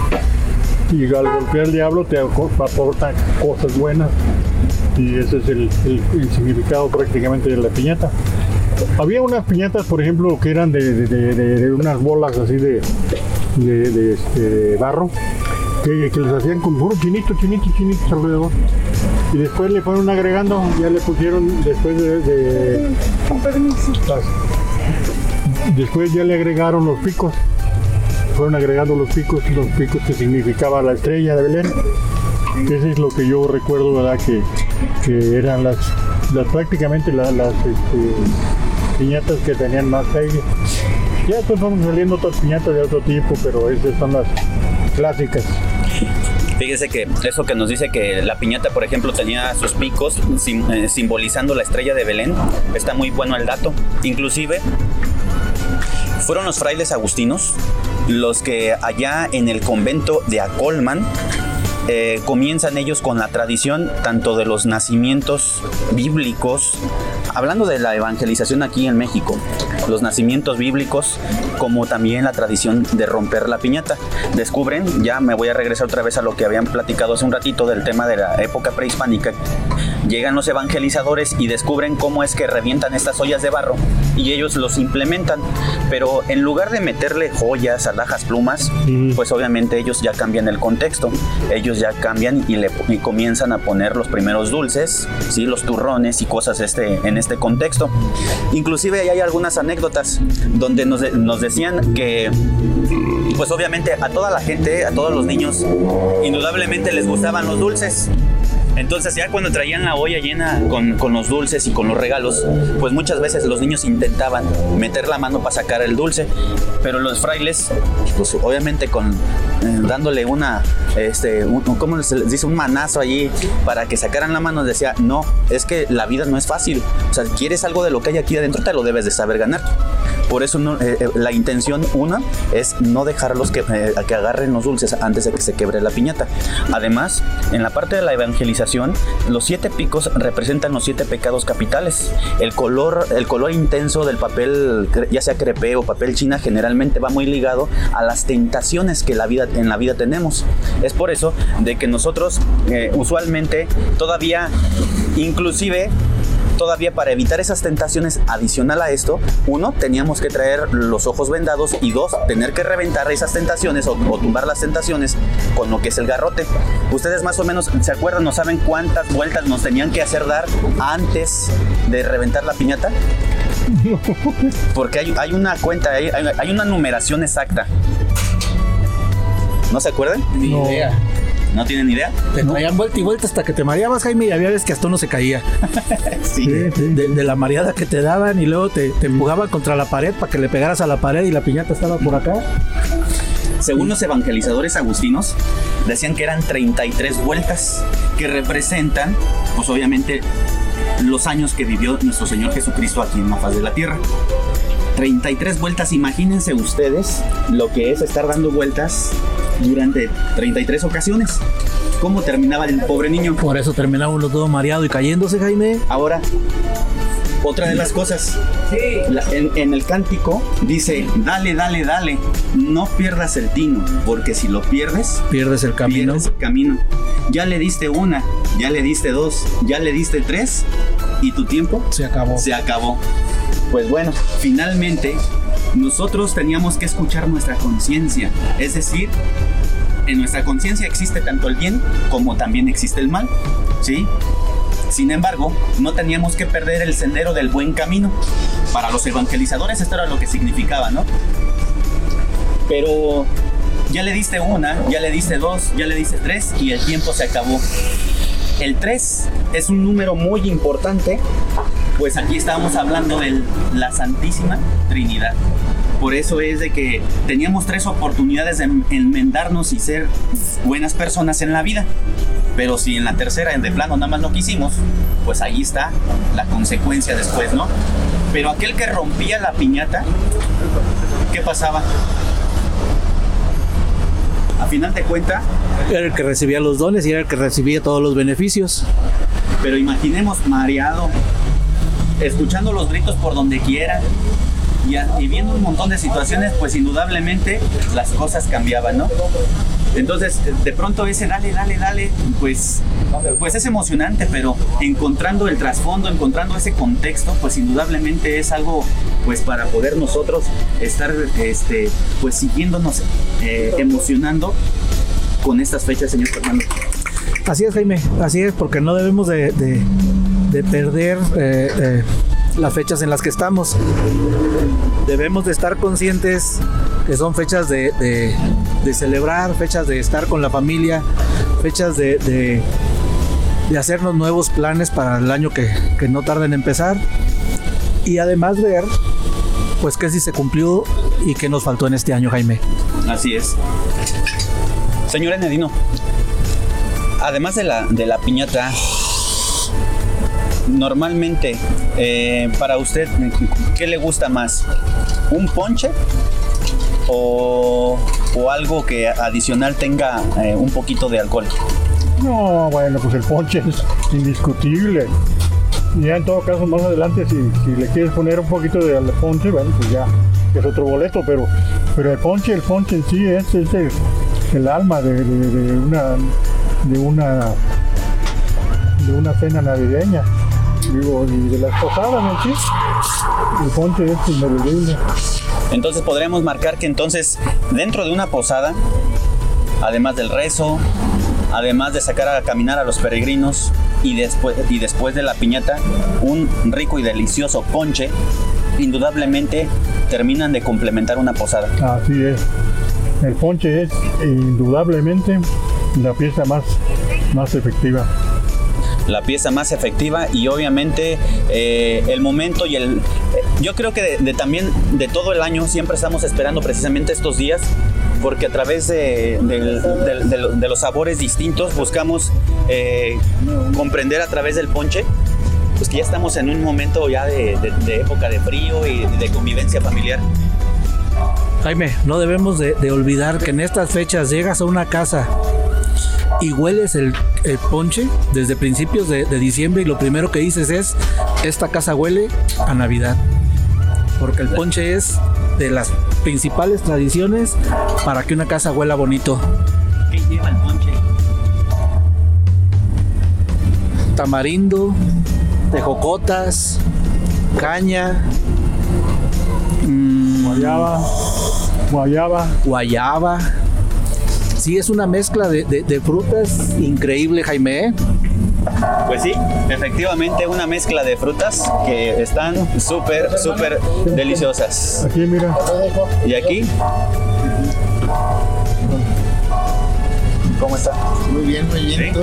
Y al golpear al diablo te aco- aporta cosas buenas. Y ese es el, significado prácticamente de la piñata. Había unas piñatas, por ejemplo, que eran de, unas bolas así de, de, este, de barro, que, que les hacían con puro chinito, chinito, chinitos alrededor. Y después le fueron agregando, ya le pusieron, después de... de- las- después ya le agregaron los picos. Fueron agregando los picos, los picos que significaba la estrella de Belén. Ese es lo que yo recuerdo, ¿verdad? Que, que eran las, las prácticamente la- las este, piñatas que tenían más pegue. Ya después fueron saliendo otras piñatas de otro tipo, pero esas son las clásicas. Fíjese que eso que nos dice que la piñata, por ejemplo, tenía sus picos eh, simbolizando la estrella de Belén, está muy bueno el dato. Inclusive fueron los frailes agustinos los que allá en el convento de Acolman eh, comienzan ellos con la tradición tanto de los nacimientos bíblicos, hablando de la evangelización aquí en México, los nacimientos bíblicos, como también la tradición de romper la piñata. Descubren, ya me voy a regresar otra vez a lo que habían platicado hace un ratito del tema de la época prehispánica, llegan los evangelizadores y descubren cómo es que revientan estas ollas de barro y ellos los implementan, pero en lugar de meterle joyas, alhajas, plumas, pues obviamente ellos ya cambian el contexto, ellos ya cambian y, le, y comienzan a poner los primeros dulces, ¿sí? los turrones y cosas este, en este contexto. Inclusive ahí hay algunas anécdotas donde nos, de- nos decían que pues obviamente a toda la gente, a todos los niños, indudablemente les gustaban los dulces. Entonces ya cuando traían la olla llena con, con los dulces y con los regalos, pues muchas veces los niños intentaban meter la mano para sacar el dulce, pero los frailes, pues obviamente con eh, dándole una, este, ¿cómo se les dice? Un manazo allí para que sacaran la mano, decía, no, es que la vida no es fácil, o sea, quieres algo de lo que hay aquí adentro, te lo debes de saber ganar. Por eso eh, eh, la intención, una, es no dejarlos que, eh, que agarren los dulces antes de que se quebre la piñata. Además, en la parte de la evangelización, los siete picos representan los siete pecados capitales. El color, el color intenso del papel, ya sea crepé o papel china, generalmente va muy ligado a las tentaciones que la vida, en la vida tenemos. Es por eso de que nosotros eh, usualmente todavía, inclusive todavía para evitar esas tentaciones adicional a esto, uno, teníamos que traer los ojos vendados y dos, tener que reventar esas tentaciones o, o tumbar las tentaciones con lo que es el garrote. Ustedes más o menos se acuerdan o saben cuántas vueltas nos tenían que hacer dar antes de reventar la piñata? Porque hay, hay una cuenta, hay, una numeración exacta. ¿No se acuerdan? Ni idea. ¿No tienen idea? Te traían vuelta y vuelta hasta que te mareabas, Jaime, y había veces que hasta uno se caía. sí. De, de la mareada que te daban y luego te, te empujaban contra la pared para que le pegaras a la pared y la piñata estaba por acá. Según los evangelizadores agustinos, decían que eran 33 vueltas que representan, pues obviamente, los años que vivió nuestro Señor Jesucristo aquí en la faz de la tierra. 33 vueltas, imagínense ustedes lo que es estar dando vueltas durante 33 ocasiones. ¿Cómo terminaba el pobre niño? Por eso terminaba uno todo mareado y cayéndose, Jaime. Ahora, Otra de las cosas, la- en, en el cántico dice, dale, dale, dale, no pierdas el tino, porque si lo pierdes, Pierdes el camino. pierdes el camino. Ya le diste una, ya le diste dos, ya le diste tres, y tu tiempo Se acabó. se acabó. Pues bueno, finalmente nosotros teníamos que escuchar nuestra conciencia, es decir, en nuestra conciencia existe tanto el bien como también existe el mal, ¿sí? Sin embargo, no teníamos que perder el sendero del buen camino. Para los evangelizadores esto era lo que significaba, ¿no? Pero ya le diste una, ya le diste dos, ya le diste tres y el tiempo se acabó. El 3 es un número muy importante, pues aquí estábamos hablando de la Santísima Trinidad. Por eso es de que teníamos tres oportunidades de enmendarnos y ser buenas personas en la vida. Pero si en la tercera, en de plano, nada más no quisimos, pues ahí está la consecuencia después, ¿no? Pero aquel que rompía la piñata, ¿qué pasaba? A final de cuenta, Era el que recibía los dones y era el que recibía todos los beneficios. Pero imaginemos mareado, escuchando los gritos por donde quiera y, viendo un montón de situaciones, pues indudablemente las cosas cambiaban, ¿no? Entonces, de pronto ese dale, dale, dale, pues, pues es emocionante, pero encontrando el trasfondo, encontrando ese contexto, pues indudablemente es algo, pues para poder nosotros estar, este, pues siguiéndonos eh, emocionando con estas fechas, señor Fernando. Así es, Jaime, así es, porque no debemos de, de- de perder eh, eh, las fechas en las que estamos. Debemos de estar conscientes que son fechas de, de- celebrar, fechas de estar con la familia, fechas de, de- hacernos nuevos planes para el año que, que no tarda en empezar. Y además ver, pues, que sí se cumplió y que nos faltó en este año, Jaime. Así es. Señor Enedino, además de la, de la piñata, normalmente eh, para usted, ¿qué le gusta más? ¿Un ponche o, o algo que adicional tenga eh, un poquito de alcohol? No, bueno, pues el ponche es indiscutible. Ya en todo caso, más adelante, si, si le quieres poner un poquito de ponche, bueno, pues ya es otro boleto, pero, pero el ponche, el ponche en sí es, el, alma de- de una de una de una cena navideña. Digo, y de las posadas sí. El ponche es. Entonces podríamos marcar que entonces dentro de una posada, además del rezo, además de sacar a caminar a los peregrinos y después, y después de la piñata, un rico y delicioso ponche, indudablemente terminan de complementar una posada. Así es. El ponche es indudablemente la pieza más, más efectiva. La pieza más efectiva y obviamente eh, el momento y el... Yo creo que de, también de todo el año siempre estamos esperando precisamente estos días porque a través de, los sabores distintos buscamos eh, comprender a través del ponche pues que ya estamos en un momento ya de, época de frío y de convivencia familiar. Jaime, no debemos de, de olvidar que en estas fechas llegas a una casa y hueles el, el ponche desde principios de, de diciembre y lo primero que dices es, esta casa huele a Navidad. Porque el ponche es de las principales tradiciones para que una casa huela bonito. ¿Qué lleva el ponche? Tamarindo, tejocotas, caña, mm, Guayaba, guayaba. guayaba. Sí, es una mezcla de, de- de frutas increíble, Jaime. ¿eh? Pues sí, efectivamente una mezcla de frutas que están súper, súper deliciosas. Aquí, mira. ¿Y aquí? ¿Cómo está? Muy bien, muy bien. ¿Tú?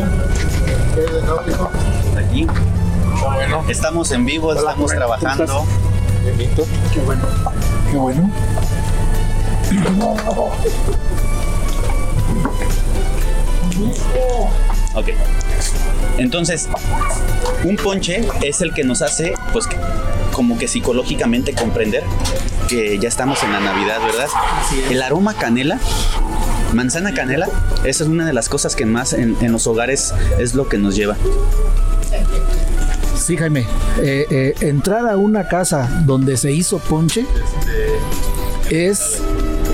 ¿Qué de nuevo, hijo? Aquí. Estamos en vivo, estamos trabajando. Bienito. Qué bueno. Qué bueno. Ok. Entonces, un ponche es el que nos hace, pues, como que psicológicamente comprender que ya estamos en la Navidad, ¿verdad? El aroma canela, manzana canela, esa es una de las cosas que más en, en los hogares es lo que nos lleva. Sí, Jaime. Eh, eh, entrar a una casa donde se hizo ponche es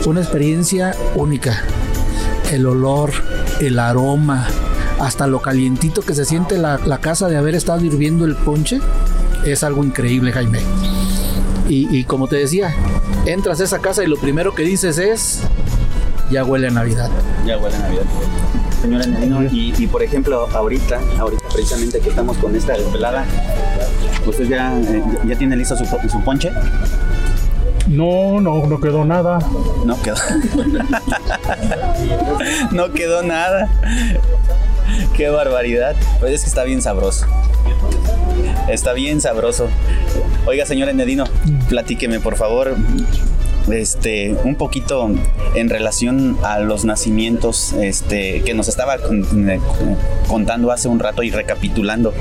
una experiencia única. El olor, el aroma, hasta lo calientito que se siente la, casa de haber estado hirviendo el ponche, es algo increíble, Jaime. Y, y como te decía, entras a esa casa y lo primero que dices es, ya huele a Navidad. Ya huele a Navidad. Señora y, y, por ejemplo, ahorita, ahorita precisamente que estamos con esta velada, ¿usted ya, eh, ya tiene listo su, su ponche? No, no, no quedó nada. No quedó. no quedó nada. Qué barbaridad. Pues es que está bien sabroso. Está bien sabroso. Oiga, señor Enedino, platíqueme por favor este, un poquito en relación a los nacimientos este, que nos estaba eh, contando hace un rato y recapitulando.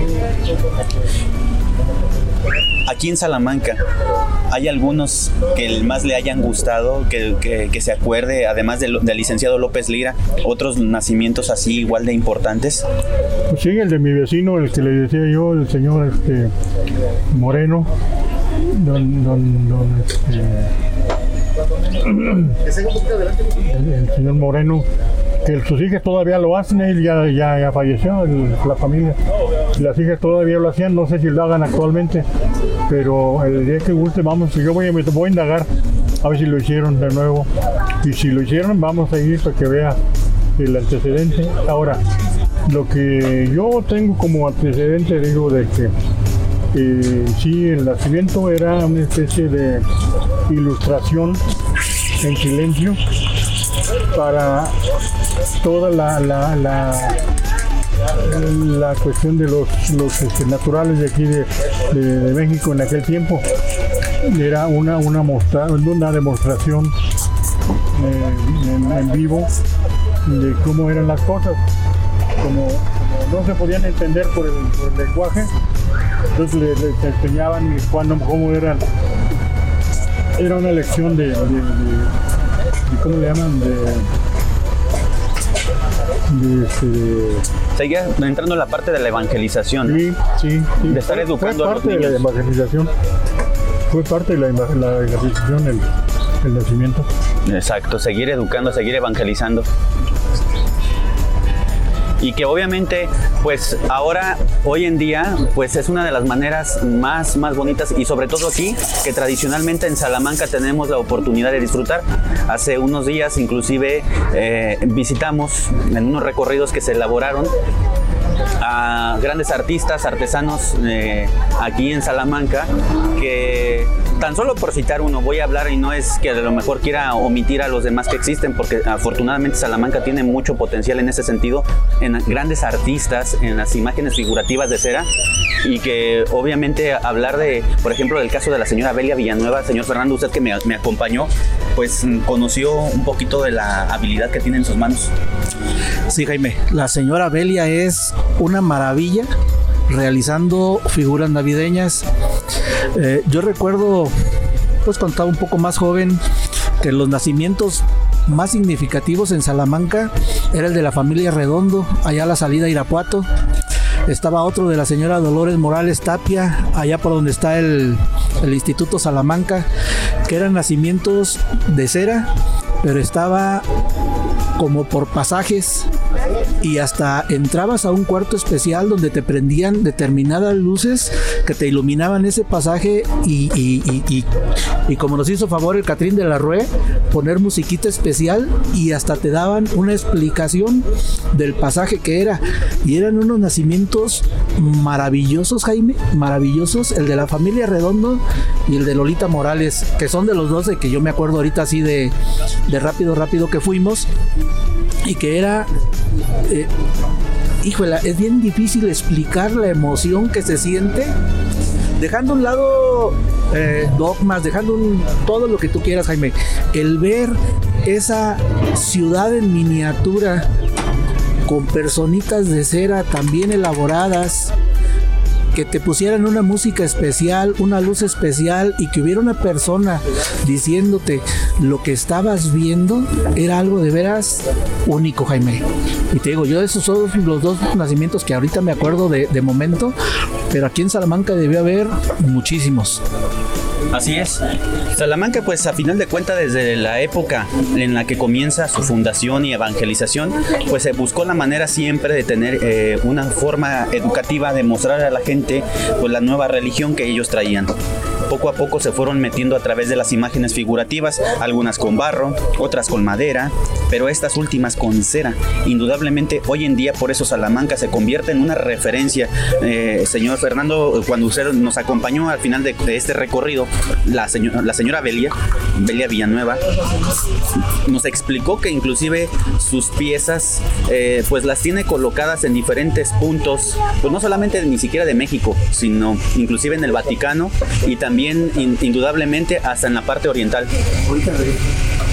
Aquí en Salamanca, ¿hay algunos que más le hayan gustado, que, se acuerde, además del, licenciado López Lira, otros nacimientos así igual de importantes? Pues sí, el de mi vecino, el que le decía yo, el señor este, Moreno, don, don, don este, el, señor Moreno, que sus hijas todavía lo hacen, él ya, ya, falleció, la familia, las hijas todavía lo hacían, no sé si lo hagan actualmente, pero el día que guste, vamos, yo voy a, voy a indagar a ver si lo hicieron de nuevo, y si lo hicieron, vamos a ir para que vea el antecedente. Ahora, lo que yo tengo como antecedente, digo, de que eh, sí, el nacimiento era una especie de ilustración en silencio para toda la, la, la, la cuestión de los, los este, naturales de aquí de, de, México en aquel tiempo. Era una, una, mostra, una demostración eh, en, vivo de cómo eran las cosas. Como, no se podían entender por el, por el lenguaje, entonces les, enseñaban cuando, cómo eran era una lección de, ¿cómo le llaman? Seguía entrando en la parte de la evangelización. Sí, sí, sí. De estar educando fue parte a los niños. de la evangelización. Fue parte de la, la evangelización el, el nacimiento. Exacto, seguir educando, seguir evangelizando y que obviamente pues ahora hoy en día pues es una de las maneras más más bonitas y sobre todo aquí que tradicionalmente en Salamanca tenemos la oportunidad de disfrutar. Hace unos días inclusive eh, visitamos en unos recorridos que se elaboraron a grandes artistas, artesanos eh, aquí en Salamanca, que tan solo por citar uno, voy a hablar y no es que a lo mejor quiera omitir a los demás que existen, porque afortunadamente Salamanca tiene mucho potencial en ese sentido, en grandes artistas, en las imágenes figurativas de cera, y que obviamente hablar de, por ejemplo, del caso de la señora Belia Villanueva, señor Fernando, usted que me, me acompañó, pues conoció un poquito de la habilidad que tiene en sus manos. Sí, Jaime, la señora Belia es una maravilla realizando figuras navideñas. Eh, yo recuerdo, pues cuando estaba un poco más joven, que los nacimientos más significativos en Salamanca era el de la familia Redondo, allá a la salida a Irapuato. Estaba otro de la señora Dolores Morales Tapia, allá por donde está el, el Instituto Salamanca, que eran nacimientos de cera, pero estaba como por pasajes y hasta entrabas a un cuarto especial donde te prendían determinadas luces que te iluminaban ese pasaje y, y, y, y como nos hizo favor el Catrín de la Rue, poner musiquita especial y hasta te daban una explicación del pasaje que era. Y eran unos nacimientos maravillosos, Jaime, maravillosos, el de la familia Redondo y el de Lolita Morales, que son de los dos de que yo me acuerdo ahorita así de, de rápido, rápido que fuimos y que era eh, es bien difícil explicar la emoción que se siente dejando un lado eh, dogmas, dejando todo lo que tú quieras, Jaime. El ver esa ciudad en miniatura con personitas de cera también elaboradas, que te pusieran una música especial, una luz especial y que hubiera una persona diciéndote lo que estabas viendo, era algo de veras único, Jaime. Y te digo, yo esos son los dos nacimientos que ahorita me acuerdo de, de momento, pero aquí en Salamanca debió haber muchísimos. Así es. Salamanca, pues a final de cuentas, desde la época en la que comienza su fundación y evangelización, pues se buscó la manera siempre de tener eh, una forma educativa de mostrar a la gente pues la nueva religión que ellos traían poco a poco se fueron metiendo a través de las imágenes figurativas, algunas con barro, otras con madera, pero estas últimas con cera. Indudablemente hoy en día por eso Salamanca se convierte en una referencia. Eh, señor Fernando, cuando usted nos acompañó al final de, este recorrido, la, la señora Belia, Belia Villanueva, nos explicó que inclusive sus piezas eh, pues las tiene colocadas en diferentes puntos, pues no solamente ni siquiera de México, sino inclusive en el Vaticano y también indudablemente hasta en la parte oriental.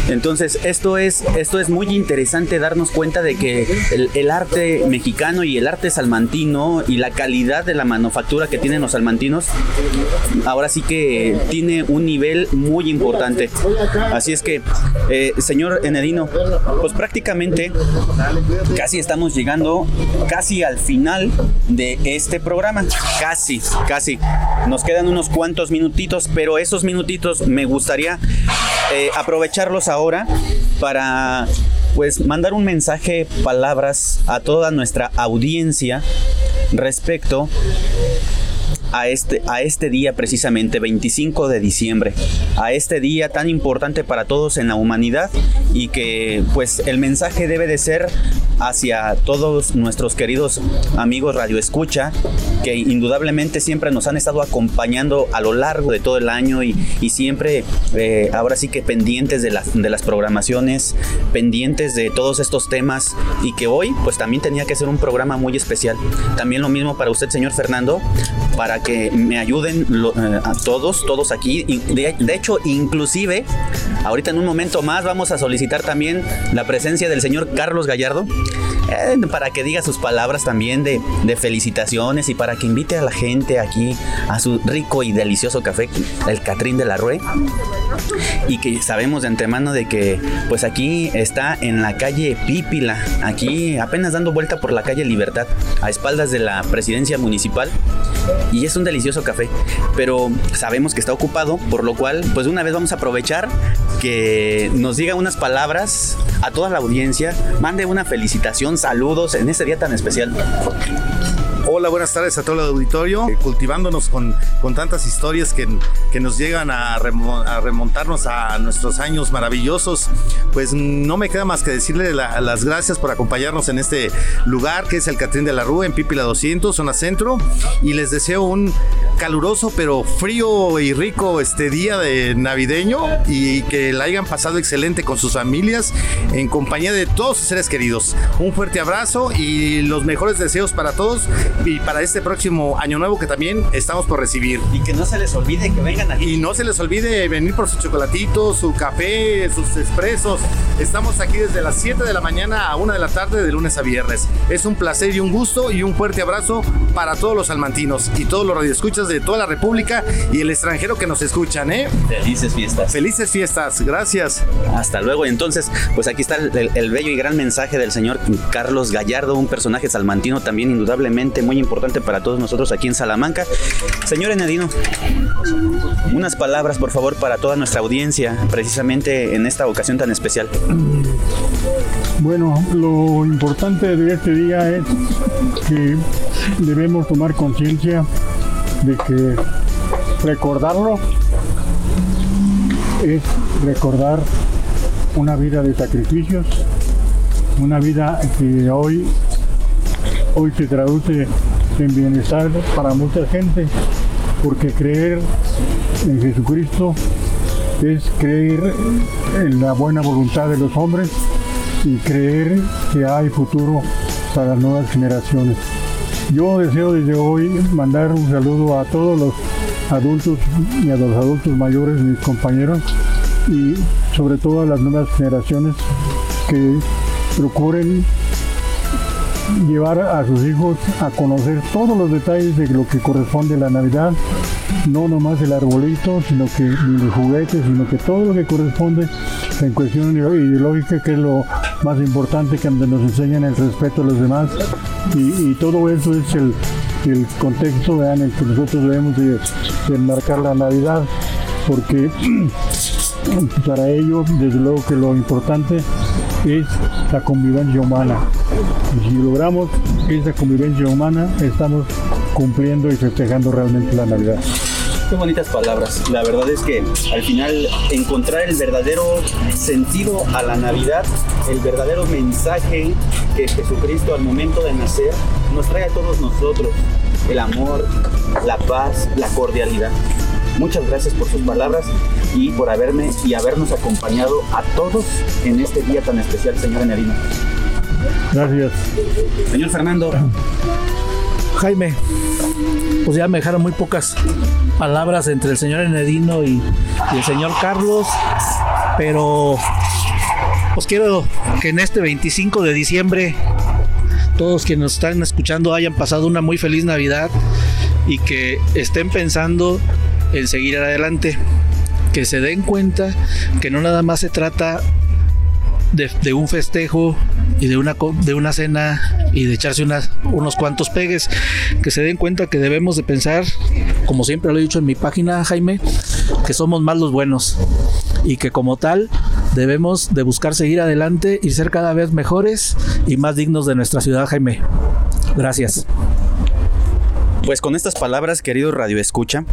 Entonces, esto es, esto es muy interesante darnos cuenta de que el, arte mexicano y el arte salmantino y la calidad de la manufactura que tienen los salmantinos, ahora sí que tiene un nivel muy importante. Así es que, eh, señor Enedino, pues prácticamente casi estamos llegando casi al final de este programa. Casi, casi. Nos quedan unos cuantos pero esos minutitos me gustaría eh, aprovecharlos ahora para pues mandar un mensaje, palabras a toda nuestra audiencia respecto a este, a este día precisamente, 25 de diciembre, a este día tan importante para todos en la humanidad y que pues el mensaje debe de ser hacia todos nuestros queridos amigos Radio Escucha, que indudablemente siempre nos han estado acompañando a lo largo de todo el año y, y siempre eh, ahora sí que pendientes de las, de las programaciones, pendientes de todos estos temas y que hoy pues también tenía que ser un programa muy especial. También lo mismo para usted, señor Fernando, para que me ayuden eh, a todos, todos aquí. De, de, hecho, inclusive, ahorita en un momento más vamos a solicitar también la presencia del señor Carlos Gallardo. Eh, para que diga sus palabras también de, de, felicitaciones y para que invite a la gente aquí a su rico y delicioso café, el Catrín de la Rue. Y que sabemos de antemano de que pues aquí está en la calle Pípila, aquí apenas dando vuelta por la calle Libertad, a espaldas de la presidencia municipal. Y es un delicioso café, pero sabemos que está ocupado, por lo cual pues una vez vamos a aprovechar que nos diga unas palabras a toda la audiencia, mande una felicitación, saludos en este día tan especial. Hola, buenas tardes a todo el auditorio. Eh, cultivándonos con, con tantas historias que, que nos llegan a, remo, a, remontarnos a nuestros años maravillosos, pues no me queda más que decirle la, las gracias por acompañarnos en este lugar que es el Catrín de la Rúa en Pípila 200, zona centro. Y les deseo un caluroso pero frío y rico este día de navideño y que la hayan pasado excelente con sus familias en compañía de todos sus seres queridos. Un fuerte abrazo y los mejores deseos para todos y para este próximo año nuevo que también estamos por recibir. Y que no se les olvide que vengan aquí. Y no se les olvide venir por su chocolatito, su café, sus expresos. Estamos aquí desde las 7 de la mañana a 1 de la tarde de lunes a viernes. Es un placer y un gusto y un fuerte abrazo para todos los salmantinos y todos los radioescuchas de toda la República y el extranjero que nos escuchan, ¿eh? Felices fiestas. Felices fiestas, gracias. Hasta luego. Entonces, pues aquí está el, el bello y gran mensaje del señor Carlos Gallardo, un personaje salmantino también indudablemente muy importante para todos nosotros aquí en Salamanca. Señor Enedino, unas palabras por favor para toda nuestra audiencia, precisamente en esta ocasión tan especial. Bueno, lo importante de este día es que debemos tomar conciencia de que recordarlo es recordar una vida de sacrificios, una vida que hoy hoy se traduce en bienestar para mucha gente, porque creer en Jesucristo es creer en la buena voluntad de los hombres y creer que hay futuro para las nuevas generaciones. Yo deseo desde hoy mandar un saludo a todos los adultos y a los adultos mayores, mis compañeros, y sobre todo a las nuevas generaciones que procuren llevar a sus hijos a conocer todos los detalles de lo que corresponde a la Navidad, no nomás el arbolito, sino que ni los juguetes, sino que todo lo que corresponde en cuestión ideológica, que es lo, más importante, que nos enseñan el respeto a los demás. Y, todo eso es el, el contexto en el que nosotros debemos de, de enmarcar la Navidad, porque para ello, desde luego que lo importante es la convivencia humana. Y si logramos esa convivencia humana, estamos cumpliendo y festejando realmente la Navidad. Qué bonitas palabras. La verdad es que al final encontrar el verdadero sentido a la Navidad, el verdadero mensaje que Jesucristo al momento de nacer nos trae a todos nosotros. El amor, la paz, la cordialidad. Muchas gracias por sus palabras y por haberme y habernos acompañado a todos en este día tan especial, señor Enarino. Gracias. Señor Fernando. Jaime, pues ya me dejaron muy pocas palabras entre el señor Enedino y, y el señor Carlos, pero pues quiero que en este 25 de diciembre todos quienes nos están escuchando hayan pasado una muy feliz Navidad y que estén pensando en seguir adelante, que se den cuenta que no nada más se trata de, un festejo y de una, de una cena y de echarse unos cuantos pegues, que se den cuenta que debemos de pensar, como siempre lo he dicho en mi página, Jaime, que somos más los buenos y que como tal debemos de buscar seguir adelante y ser cada vez mejores y más dignos de nuestra ciudad, Jaime. Gracias. Pues con estas palabras, querido Radio Escucha,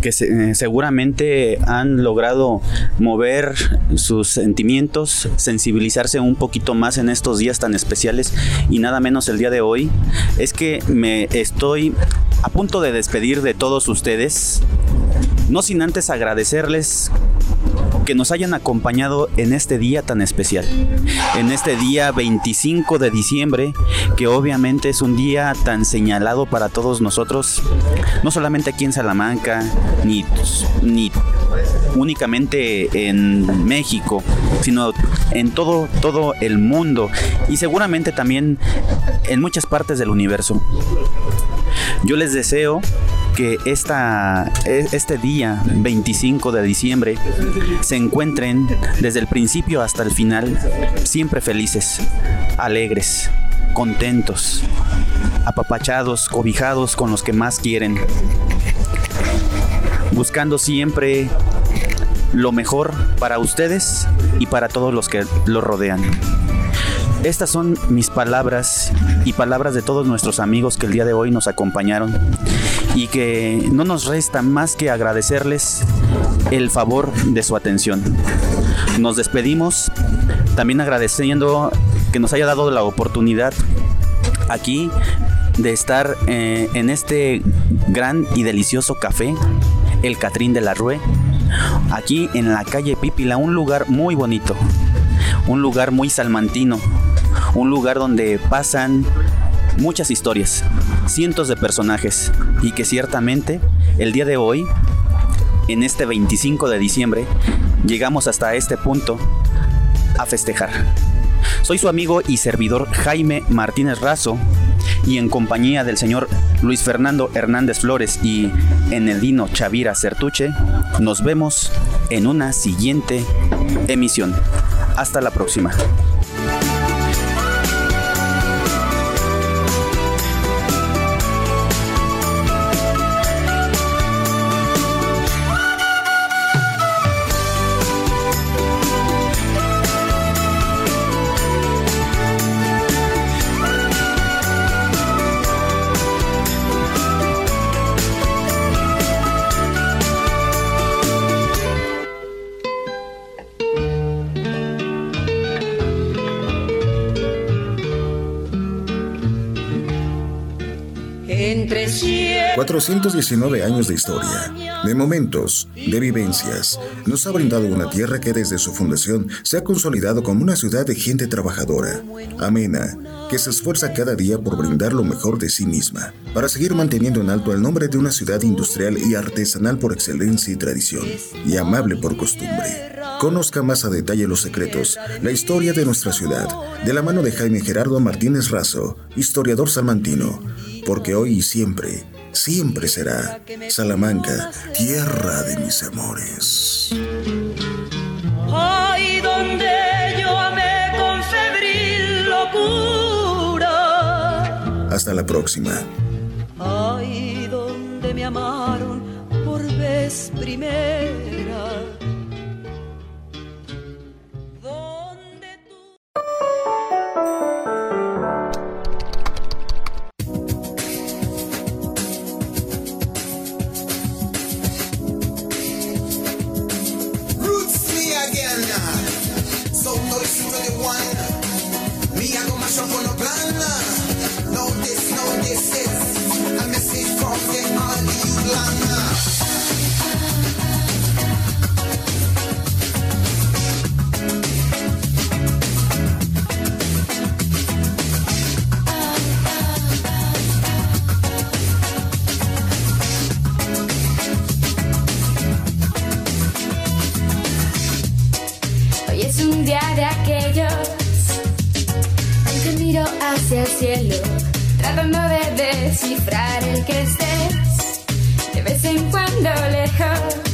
que eh, seguramente han logrado mover sus sentimientos, sensibilizarse un poquito más en estos días tan especiales y nada menos el día de hoy, es que me estoy a punto de despedir de todos ustedes, no sin antes agradecerles que nos hayan acompañado en este día tan especial, en este día 25 de diciembre, que obviamente es un día tan señalado para todos nosotros, no solamente aquí en Salamanca, ni, ni únicamente en México, sino en todo, todo el mundo y seguramente también en muchas partes del universo. Yo les deseo que esta, e- este día 25 de diciembre se encuentren desde el principio hasta el final siempre felices, alegres, contentos, apapachados, cobijados con los que más quieren, buscando siempre lo mejor para ustedes y para todos los que los rodean. Estas son mis palabras y palabras de todos nuestros amigos que el día de hoy nos acompañaron que no nos resta más que agradecerles el favor de su atención. Nos despedimos también agradeciendo que nos haya dado la oportunidad aquí de estar eh, en este gran y delicioso café, el Catrín de la Rue, aquí en la calle Pípila, un lugar muy bonito, un lugar muy salmantino, un lugar donde pasan muchas historias, cientos de personajes y que ciertamente el día de hoy, en este 25 de diciembre, llegamos hasta este punto a festejar. Soy su amigo y servidor Jaime Martínez Razo y en compañía del señor Luis Fernando Hernández Flores y Enedino Chavira Certuche, nos vemos en una siguiente emisión. Hasta la próxima. Entre cien 419 años de historia, de momentos, de vivencias, nos ha brindado una tierra que desde su fundación se ha consolidado como una ciudad de gente trabajadora, amena, que se esfuerza cada día por brindar lo mejor de sí misma, para seguir manteniendo en alto el nombre de una ciudad industrial y artesanal por excelencia y tradición, y amable por costumbre. Conozca más a detalle los secretos, la historia de nuestra ciudad, de la mano de Jaime Gerardo Martínez Razo, historiador salmantino, porque hoy y siempre, siempre será Salamanca, tierra de mis amores. Ay, donde yo amé con febril locura. Hasta la próxima. Ay, donde me amaron por vez primera. hacia el cielo, tratando de descifrar el que estés, de vez en cuando lejos.